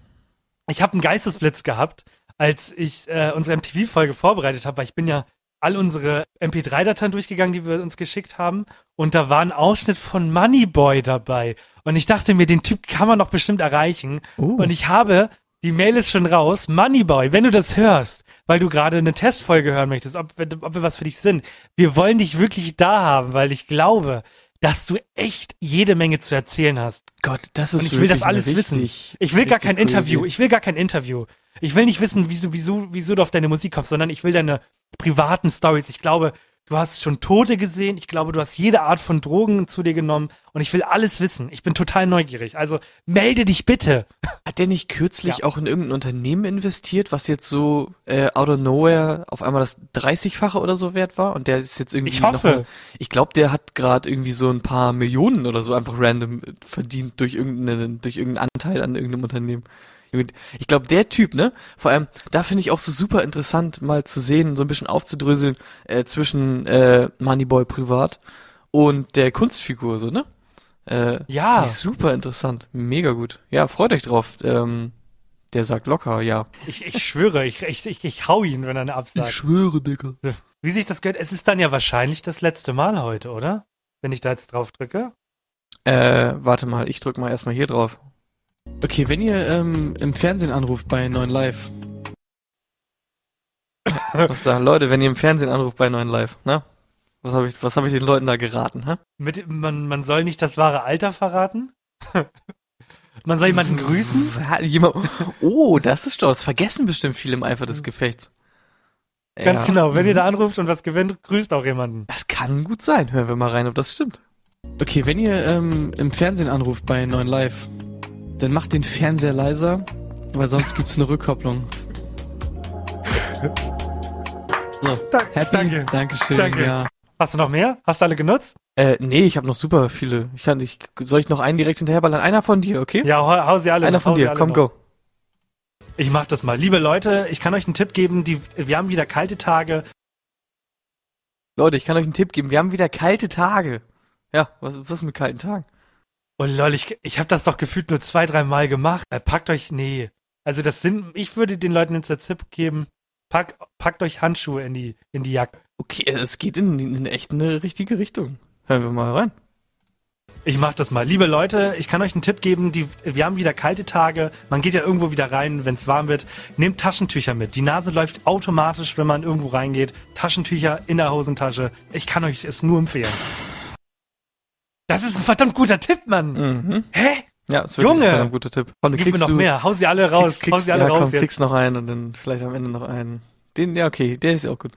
ich habe einen Geistesblitz gehabt, als ich äh, unsere MTV-Folge vorbereitet habe, weil ich bin ja all unsere MP3-Dateien durchgegangen, die wir uns geschickt haben. Und da war ein Ausschnitt von Moneyboy dabei. Und ich dachte mir, den Typ kann man doch bestimmt erreichen. Uh. Und ich habe, die Mail ist schon raus, Moneyboy, wenn du das hörst, weil du gerade eine Testfolge hören möchtest, ob, wir- ob wir was für dich sind. Wir wollen dich wirklich da haben, weil ich glaube, dass du echt jede Menge zu erzählen hast. Gott, das ist Und ich will das alles eine wissen. richtig- Ich will gar richtig kein coole Interview. Idee. Ich will gar kein Interview. Ich will nicht wissen, wieso, wieso, wieso du auf deine Musik kommst, sondern ich will deine privaten Stories. Ich glaube, du hast schon Tote gesehen. Ich glaube, du hast jede Art von Drogen zu dir genommen. Und ich will alles wissen. Ich bin total neugierig. Also melde dich bitte. Hat der nicht kürzlich Ja. auch in irgendein Unternehmen investiert, was jetzt so äh, out of nowhere auf einmal das 30-fache oder so wert war? Und der ist jetzt irgendwie Ich noch hoffe. mal- ich glaube, der hat gerade irgendwie so ein paar Millionen oder so einfach random verdient durch irgendeinen durch irgendeinen Anteil an irgendeinem Unternehmen. Ich glaube, der Typ, ne? Vor allem, da finde ich auch so super interessant, mal zu sehen, so ein bisschen aufzudröseln äh, zwischen äh, Moneyboy privat und der Kunstfigur, so, ne? Äh, Ja. Ich super interessant. Mega gut. Ja, freut euch drauf. Ähm, der sagt locker, ja. Ich, ich schwöre, ich, ich, ich, ich hau ihn, wenn er eine absagt. schwöre, Digga. Wie sich das gehört, es ist dann ja wahrscheinlich das letzte Mal heute, oder? Wenn ich da jetzt drauf drücke. Äh, warte mal, ich drück mal erstmal hier drauf. Okay, wenn ihr ähm, im Fernsehen anruft bei 9 Live. Was da, Leute, wenn ihr im Fernsehen anruft bei 9 Live, ne? Was habe ich, was habe ich den Leuten da geraten, hä? Mit, man, man soll nicht das wahre Alter verraten. man soll jemanden grüßen. Jemand, oh, das ist stolz. Vergessen bestimmt viel im Eifer des Gefechts. Ganz Ja. genau. Wenn ihr da anruft und was gewinnt, grüßt auch jemanden. Das kann gut sein. Hören wir mal rein, ob das stimmt. Okay, wenn ihr ähm, im Fernsehen anruft bei 9 Live, dann macht den Fernseher leiser, weil sonst gibt's eine Rückkopplung. So, Da- happy? danke. Dankeschön, Danke. ja. Hast du noch mehr? Hast du alle genutzt? Äh, nee, ich habe noch super viele. Ich kann, ich, soll ich noch einen direkt hinterherballern? Einer von dir, okay? Ja, hau, hau sie alle Einer noch, von dir, komm, noch. go. Ich mach das mal. Liebe Leute, ich kann euch einen Tipp geben, die, wir haben wieder kalte Tage. Leute, ich kann euch einen Tipp geben. Wir haben wieder kalte Tage. Ja, was, was ist mit kalten Tagen? Und lol, ich, ich habe das doch gefühlt nur zwei, drei Mal gemacht. Äh, packt euch, nee. Also das sind, ich würde den Leuten jetzt der Tipp geben, pack, packt euch Handschuhe in die, in die Jacke. Okay, es geht in, in echt eine richtige Richtung. Hören wir mal rein. Ich mach das mal. Liebe Leute, ich kann euch einen Tipp geben, die, wir haben wieder kalte Tage. Man geht ja irgendwo wieder rein, wenn es warm wird. Nehmt Taschentücher mit. Die Nase läuft automatisch, wenn man irgendwo reingeht. Taschentücher in der Hosentasche. Ich kann euch es nur empfehlen. Das ist ein verdammt guter Tipp, Mann. Mhm. Hä? Ja, ist wirklich Junge! ein guter Tipp. Komm, Gib mir noch du, mehr. Hau sie alle raus. Kriegst, Hau sie alle ja, raus komm, jetzt. kriegst noch einen und dann vielleicht am Ende noch einen. Den, ja, okay, der ist auch gut.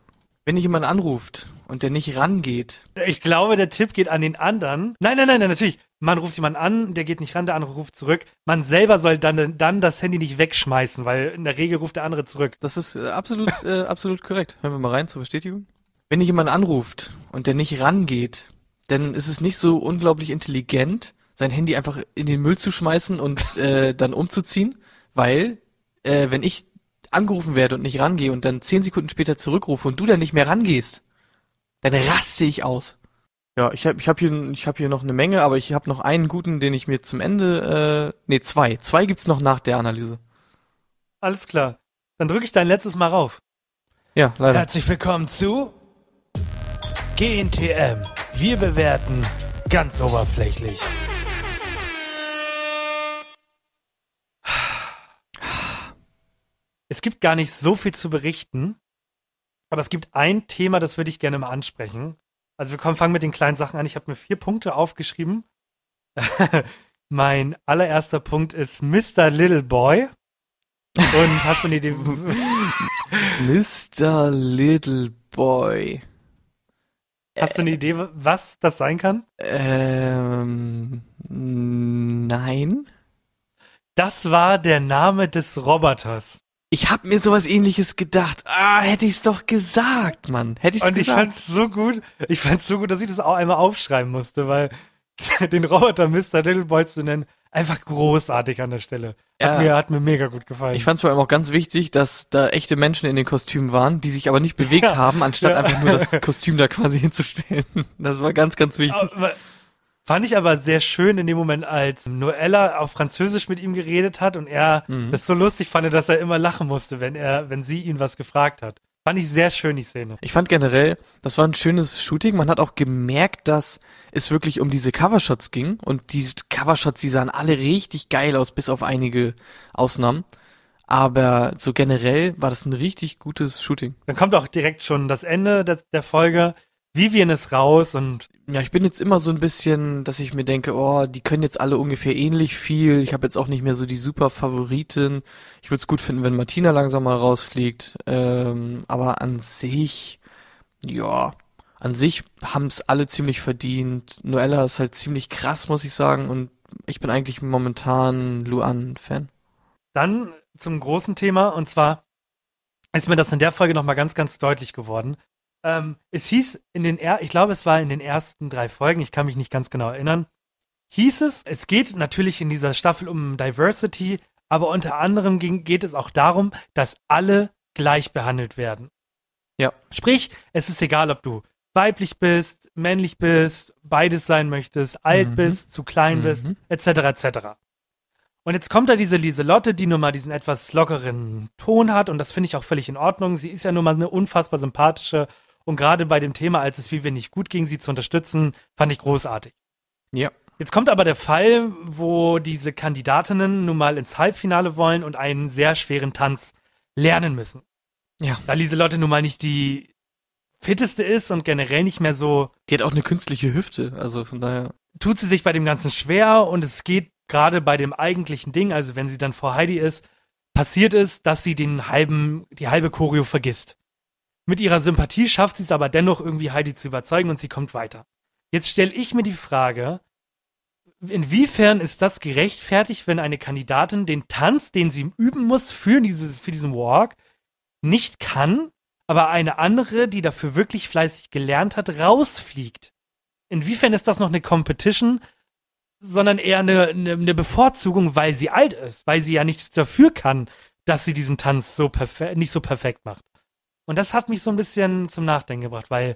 Wenn dich jemand anruft und der nicht rangeht, Ich glaube, der Tipp geht an den anderen. Nein, nein, nein, nein, natürlich. Man ruft jemanden an, der geht nicht ran, der andere ruft zurück. Man selber soll dann, dann das Handy nicht wegschmeißen, weil in der Regel ruft der andere zurück. das ist äh, absolut, äh, absolut korrekt. Hören wir mal rein zur Bestätigung. Wenn dich jemand anruft und der nicht rangeht, dann ist es nicht so unglaublich intelligent, sein Handy einfach in den Müll zu schmeißen und äh, dann umzuziehen, weil äh, wenn ich angerufen werde und nicht rangehe und dann zehn Sekunden später zurückrufe und du dann nicht mehr rangehst, dann raste ich aus. Ja, ich habe ich hab hier, ich hab hier noch eine Menge, aber ich habe noch einen guten, den ich mir zum Ende, äh, nee, zwei. Zwei gibt's noch nach der Analyse. Alles klar. Dann drücke ich dein letztes Mal rauf. Ja, leider. Herzlich willkommen zu GNTM. Wir bewerten ganz oberflächlich. Es gibt gar nicht so viel zu berichten, aber es gibt ein Thema, das würde ich gerne mal ansprechen. Also wir kommen, fangen mit den kleinen Sachen an. Ich habe mir vier Punkte aufgeschrieben. mein allererster Punkt ist Mr. Little Boy. Und hast du eine Idee? Mr. Little Boy. Hast du eine Idee, was das sein kann? Ähm, nein. Das war der Name des Roboters. Ich hab mir sowas ähnliches gedacht. Ah, hätte ich's doch gesagt, Mann. Hätte ich's Und ich gesagt. fand's so gut, ich fand's so gut, dass ich das auch einmal aufschreiben musste, weil den Roboter Mr. Little Boy zu nennen, einfach großartig an der Stelle. Hat, Ja. mir, hat mir mega gut gefallen. Ich fand's vor allem auch ganz wichtig, dass da echte Menschen in den Kostümen waren, die sich aber nicht bewegt Ja. haben, anstatt Ja. einfach nur das Kostüm da quasi hinzustellen. Das war ganz, ganz wichtig. aber, fand ich aber sehr schön in dem Moment, als Noella auf Französisch mit ihm geredet hat und er Mhm. das so lustig fand, dass er immer lachen musste, wenn er, wenn sie ihn was gefragt hat. Fand ich sehr schön, die Szene. Ich fand generell, das war ein schönes Shooting. Man hat auch gemerkt, dass es wirklich um diese Covershots ging. Und diese Covershots, die sahen alle richtig geil aus, bis auf einige Ausnahmen. Aber so generell war das ein richtig gutes Shooting. Dann kommt auch direkt schon das Ende der, der Folge. Vivian ist raus und Ja, ich bin jetzt immer so ein bisschen, dass ich mir denke, oh, die können jetzt alle ungefähr ähnlich viel. Ich habe jetzt auch nicht mehr so die super Favoritin. Ich würde es gut finden, wenn Martina langsam mal rausfliegt. Ähm, aber an sich, ja, an sich haben es alle ziemlich verdient. Noella ist halt ziemlich krass, muss ich sagen. Und ich bin eigentlich momentan Luan-Fan. Dann zum großen Thema und zwar ist mir das in der Folge nochmal ganz, ganz deutlich geworden. Ähm, es hieß in den, er ich glaube, es war in den ersten drei Folgen, ich kann mich nicht ganz genau erinnern, hieß es, es geht natürlich in dieser Staffel um Diversity, aber unter anderem ging, geht es auch darum, dass alle gleich behandelt werden. Ja. Sprich, es ist egal, ob du weiblich bist, männlich bist, beides sein möchtest, alt Mhm. bist, zu klein bist, Mhm. etc. etc. Und jetzt kommt da diese Lieselotte, die nun mal diesen etwas lockeren Ton hat und das finde ich auch völlig in Ordnung. Sie ist ja nun mal eine unfassbar sympathische und gerade bei dem Thema, als es Vivian nicht gut ging, sie zu unterstützen, fand ich großartig. Ja. Jetzt kommt aber der Fall, wo diese Kandidatinnen nun mal ins Halbfinale wollen und einen sehr schweren Tanz lernen müssen. Ja. Da Lieselotte nun mal nicht die fitteste ist und generell nicht mehr so Die hat auch eine künstliche Hüfte, also von daher. tut sie sich bei dem Ganzen schwer und es geht gerade bei dem eigentlichen Ding, also wenn sie dann vor Heidi ist, passiert es, dass sie den halben, die halbe Choreo vergisst. Mit ihrer Sympathie schafft sie es aber dennoch irgendwie Heidi zu überzeugen und sie kommt weiter. Jetzt stelle ich mir die Frage, inwiefern ist das gerechtfertigt, wenn eine Kandidatin den Tanz, den sie üben muss für, dieses, für diesen Walk, nicht kann, aber eine andere, die dafür wirklich fleißig gelernt hat, rausfliegt? inwiefern ist das noch eine Competition, sondern eher eine, eine, eine Bevorzugung, weil sie alt ist, weil sie ja nichts dafür kann, dass sie diesen Tanz so perfekt, nicht so perfekt macht. Und das hat mich so ein bisschen zum Nachdenken gebracht, weil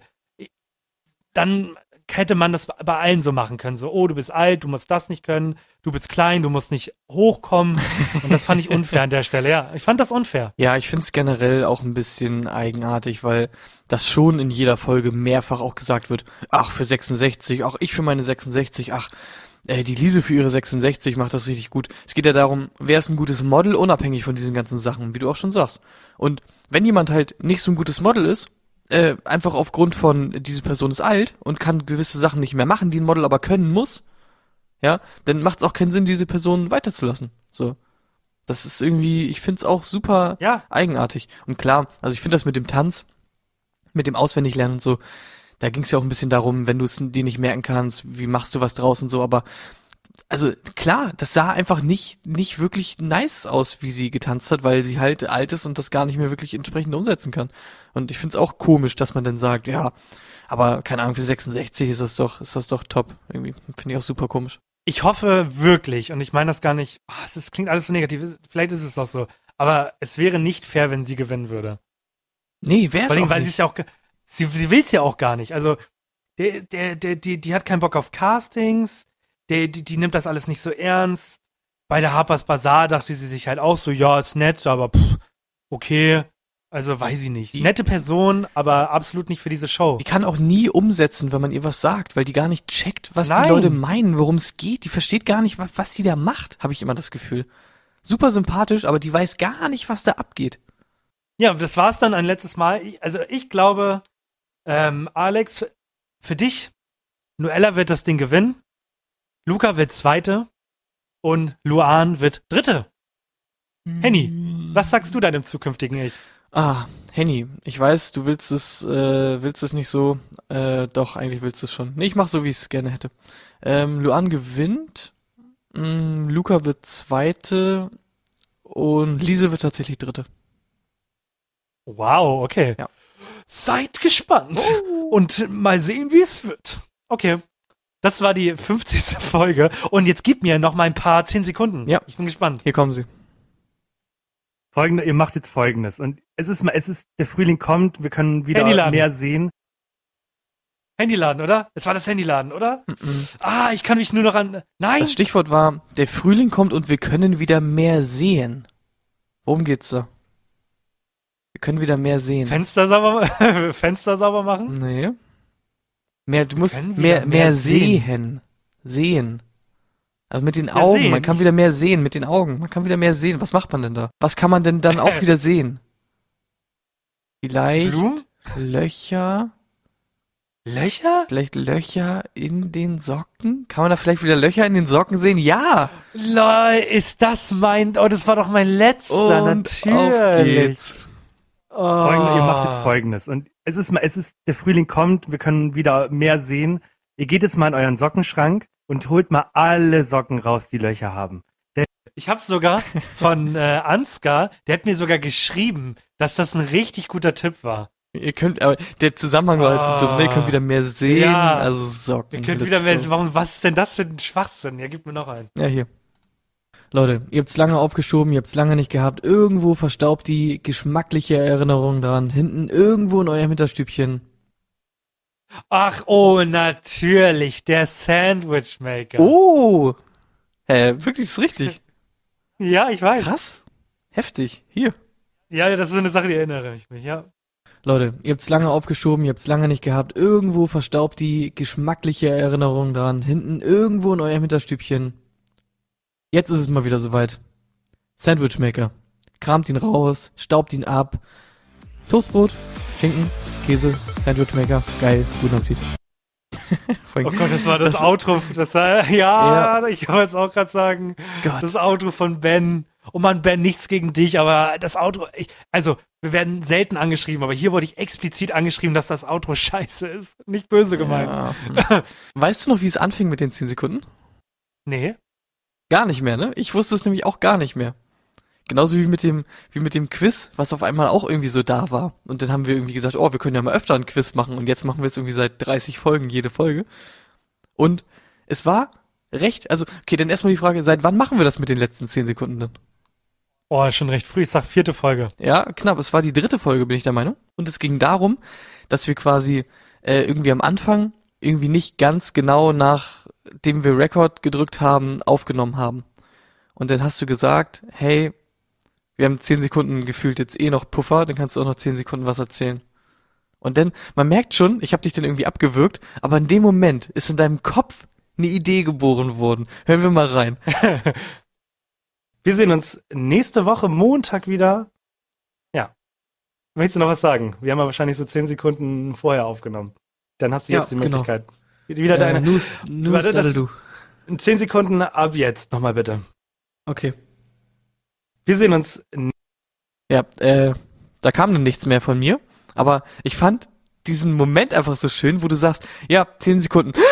dann hätte man das bei allen so machen können. So, oh, du bist alt, du musst das nicht können, du bist klein, du musst nicht hochkommen. Und das fand ich unfair an der Stelle. Ja, ich fand das unfair. Ja, ich find's generell auch ein bisschen eigenartig, weil das schon in jeder Folge mehrfach auch gesagt wird, ach, für 66, ach, ich für meine 66, ach, äh, die Lise für ihre 66 macht das richtig gut. Es geht ja darum, wer ist ein gutes Model, unabhängig von diesen ganzen Sachen, wie du auch schon sagst. Und wenn jemand halt nicht so ein gutes Model ist, äh, einfach aufgrund von, diese Person ist alt und kann gewisse Sachen nicht mehr machen, die ein Model aber können muss, ja, dann macht es auch keinen Sinn, diese Person weiterzulassen. So. Das ist irgendwie, ich find's auch super Ja. eigenartig. Und klar, also ich finde das mit dem Tanz, mit dem Auswendiglernen und so, da ging's ja auch ein bisschen darum, wenn du es dir nicht merken kannst, wie machst du was draus und so, aber also klar, das sah einfach nicht nicht wirklich nice aus, wie sie getanzt hat, weil sie halt alt ist und das gar nicht mehr wirklich entsprechend umsetzen kann. Und ich find's auch komisch, dass man dann sagt, ja, aber keine Ahnung, für 66 ist das doch ist das doch top irgendwie. Finde ich auch super komisch. Ich hoffe wirklich, und ich meine das gar nicht, ah, es ist, klingt alles so negativ, es- vielleicht ist es auch so, aber es wäre nicht fair, wenn sie gewinnen würde. Nee, ist allem, auch weil sie es ja auch, sie, sie will es ja auch gar nicht. Also, der, der, der, die, die hat keinen Bock auf Castings, der, die, die nimmt das alles nicht so ernst. Bei der Harper's Bazaar dachte sie sich halt auch so, ja, ist nett, aber pff, okay. Also weiß ich nicht. Die- Nette Person, aber absolut nicht für diese Show. Die kann auch nie umsetzen, wenn man ihr was sagt, weil die gar nicht checkt, was Nein. die Leute meinen, worum es geht. Die versteht gar nicht, was, was sie da macht, habe ich immer das Gefühl. Super sympathisch, aber die weiß gar nicht, was da abgeht. Ja, das war's dann ein letztes Mal. Ich, also ich glaube, ähm, Alex, für, für dich, Noella wird das Ding gewinnen, Luca wird Zweite und Luan wird Dritte. Henny, was sagst du deinem zukünftigen Ich? Ah, Henny, ich weiß, du willst es, äh, willst es nicht so, äh, doch, eigentlich willst du es schon. Nee, ich mach so, wie ich es gerne hätte. Ähm, Luan gewinnt, mh, Luca wird Zweite und Lise wird tatsächlich Dritte. Wow, okay. Ja. Seid gespannt und mal sehen, wie es wird. Okay. Das war die 50. Folge und jetzt gib mir noch mal ein paar 10 Sekunden. Ja. Ich bin gespannt. Hier kommen sie. Folgende, ihr macht jetzt folgendes. Und es ist mal, es ist, der Frühling kommt, wir können wieder Handyladen. mehr sehen. Handyladen, oder? Es war das Handyladen, oder? Mhm. Ah, ich kann mich nur noch an. Nein! Das Stichwort war, der Frühling kommt und wir können wieder mehr sehen. Worum geht's da? Wir können wieder mehr sehen. Fenster sauber, Fenster sauber machen? Nee. Mehr, du musst mehr, mehr mehr sehen. sehen. Sehen. Also mit den Augen. sehen. Man kann wieder mehr sehen mit den Augen. Man kann wieder mehr sehen. Was macht man denn da? Was kann man denn dann auch wieder sehen? Vielleicht Blumen? Löcher. Löcher? Vielleicht Löcher in den Socken? Kann man da vielleicht wieder Löcher in den Socken sehen? Ja! Lol, ist das mein. Oh, das war doch mein letzter. Und natürlich. auf geht's. Oh. Folgende, ihr macht jetzt folgendes. Und es ist mal, es ist, der Frühling kommt, wir können wieder mehr sehen. Ihr geht jetzt mal in euren Sockenschrank und holt mal alle Socken raus, die Löcher haben. Ich habe sogar von äh, Ansgar, der hat mir sogar geschrieben, dass das ein richtig guter Tipp war. Ihr könnt, aber der Zusammenhang war halt so dumm, ne? Ihr könnt wieder mehr sehen, Ja. also Socken. Ihr könnt wieder mehr. go. Warum, was ist denn das für ein Schwachsinn? Ja, gib mir noch einen. Ja, hier. Leute, ihr habt's lange aufgeschoben, ihr habt's lange nicht gehabt. Irgendwo verstaubt die geschmackliche Erinnerung dran. Hinten irgendwo in eurem Hinterstübchen. Ach, oh, natürlich, der Sandwich Maker. Oh! Hä, wirklich, ist richtig. Ja, ich weiß. Krass. Heftig. Hier. Ja, das ist so eine Sache, die erinnere ich mich, ja. Leute, ihr habt's lange aufgeschoben, ihr habt's lange nicht gehabt. Irgendwo verstaubt die geschmackliche Erinnerung dran. Hinten irgendwo in eurem Hinterstübchen. Jetzt ist es mal wieder soweit. Sandwichmaker. Kramt ihn raus, staubt ihn ab. Toastbrot, Schinken, Käse, Sandwichmaker. Geil, guten Appetit. Oh Gott, das war das, Outro. Das war, ja, ich wollte es auch gerade sagen. Gott. Das Outro von Ben. Oh Mann, Ben, nichts gegen dich, aber das Outro, ich, also, wir werden selten angeschrieben, aber hier wurde ich explizit angeschrieben, dass das Outro scheiße ist. Nicht böse gemeint. Ja. hm. Weißt du noch, wie es anfing mit den 10 Sekunden? Nee. Gar nicht mehr, ne? Ich wusste es nämlich auch gar nicht mehr. Genauso wie mit dem, wie mit dem Quiz, was auf einmal auch irgendwie so da war. Und dann haben wir irgendwie gesagt, oh, wir können ja mal öfter ein Quiz machen. Und jetzt machen wir es irgendwie seit 30 Folgen, jede Folge. Und es war recht, also, okay, dann erstmal die Frage, seit wann machen wir das mit den letzten zehn Sekunden denn? Oh, schon recht früh. Ich sag vierte Folge. Ja, knapp. Es war die dritte Folge, bin ich der Meinung. Und es ging darum, dass wir quasi äh, irgendwie am Anfang irgendwie nicht ganz genau nachdem wir Rekord gedrückt haben, aufgenommen haben. Und dann hast du gesagt, hey, wir haben zehn Sekunden gefühlt jetzt eh noch Puffer, dann kannst du auch noch zehn Sekunden was erzählen. Und dann, man merkt schon, ich habe dich dann irgendwie abgewürgt, aber in dem Moment ist in deinem Kopf eine Idee geboren worden. Hören wir mal rein. Wir sehen uns nächste Woche Montag wieder. Ja. Möchtest du noch was sagen? Wir haben ja wahrscheinlich so zehn Sekunden vorher aufgenommen. Dann hast du Ja, jetzt die genau. Wieder Äh, deine. News, News Warte, das- du. Zehn Sekunden ab jetzt. Nochmal bitte. Okay. Wir sehen uns Ja, äh, da kam dann nichts mehr von mir, aber ich fand diesen Moment einfach so schön, wo du sagst, ja, zehn Sekunden.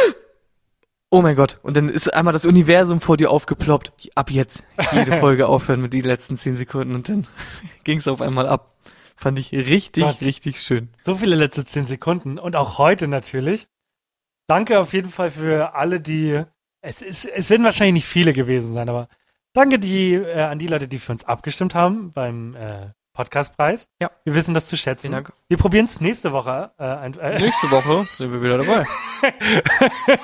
Oh mein Gott. Und dann ist einmal das Universum vor dir aufgeploppt. Ab jetzt jede Folge aufhören mit den letzten zehn Sekunden und dann ging es auf einmal ab. Fand ich richtig, Gott. richtig schön. So viele letzte zehn Sekunden und auch heute natürlich. Danke auf jeden Fall für alle, die. Es, ist, es werden wahrscheinlich nicht viele gewesen sein, aber danke die, äh, an die Leute, die für uns abgestimmt haben beim äh, Podcastpreis. Ja. Wir wissen das zu schätzen. Vielen Dank. Wir probieren es nächste Woche. Äh, ein, äh, Nächste Woche sind wir wieder dabei.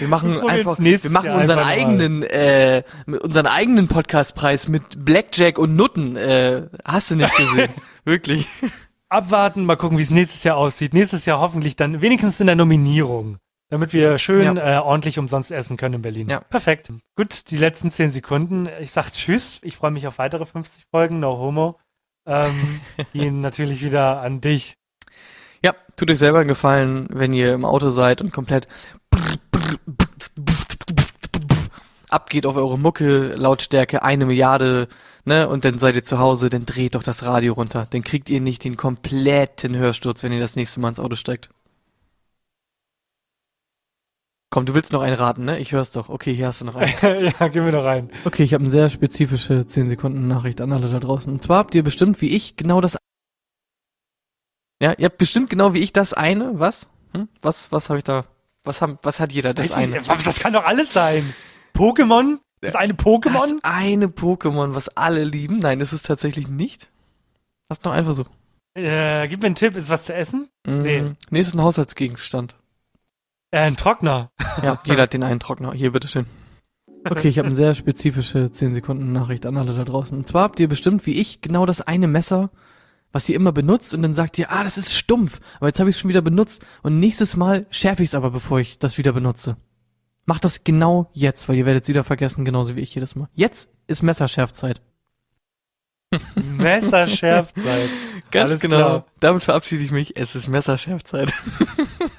Wir machen Wir einfach, wir machen unseren eigenen, äh, mit unseren eigenen Podcastpreis mit Blackjack und Nutten. Äh, hast du nicht gesehen? Wirklich. Abwarten, mal gucken, wie es nächstes Jahr aussieht. Nächstes Jahr hoffentlich dann wenigstens in der Nominierung. Damit wir schön äh, ordentlich umsonst essen können in Berlin. Ja. Perfekt. Gut, die letzten zehn Sekunden. Ich sag Tschüss. Ich freue mich auf weitere 50 Folgen. No homo. Ähm, gehen natürlich wieder an dich. Ja, tut euch selber einen Gefallen, wenn ihr im Auto seid und komplett abgeht auf eure Mucke, Lautstärke eine Milliarde, ne, und dann seid ihr zu Hause, dann dreht doch das Radio runter. Dann kriegt ihr nicht den kompletten Hörsturz, wenn ihr das nächste Mal ins Auto steigt. Komm, du willst noch einen raten, ne? Ich hör's doch. Okay, hier hast du noch einen. ja, gehen wir noch rein. Okay, ich habe eine sehr spezifische 10 Sekunden Nachricht an alle da draußen. Und zwar habt ihr bestimmt wie ich genau das Ja, ihr habt bestimmt genau wie ich das eine, was? Hm? Was was habe ich da was haben was hat jeder das Weiß eine? was- das kann doch alles sein. Pokémon? Das eine Das Pokémon? eine Pokémon, was alle lieben? Nein, ist es tatsächlich nicht. Hast noch einen Versuch. Äh, gib mir einen Tipp. Ist was zu essen? Nee. Mm, Nee, ist ein Haushaltsgegenstand. Äh, ein Trockner. Ja, jeder hat den einen Trockner. Hier, bitteschön. Okay, ich habe eine sehr spezifische 10 Sekunden Nachricht an alle da draußen. Und zwar habt ihr bestimmt wie ich genau das eine Messer, was ihr immer benutzt und dann sagt ihr, ah, das ist stumpf, aber jetzt habe ich es schon wieder benutzt und nächstes Mal schärfe ich es aber, bevor ich das wieder benutze. Macht das genau jetzt, weil ihr werdet es wieder vergessen, genauso wie ich jedes Mal. Jetzt ist Messerschärfzeit. Messerschärfzeit. Ganz Alles genau. klar. Damit verabschiede ich mich. Es ist Messerschärfzeit.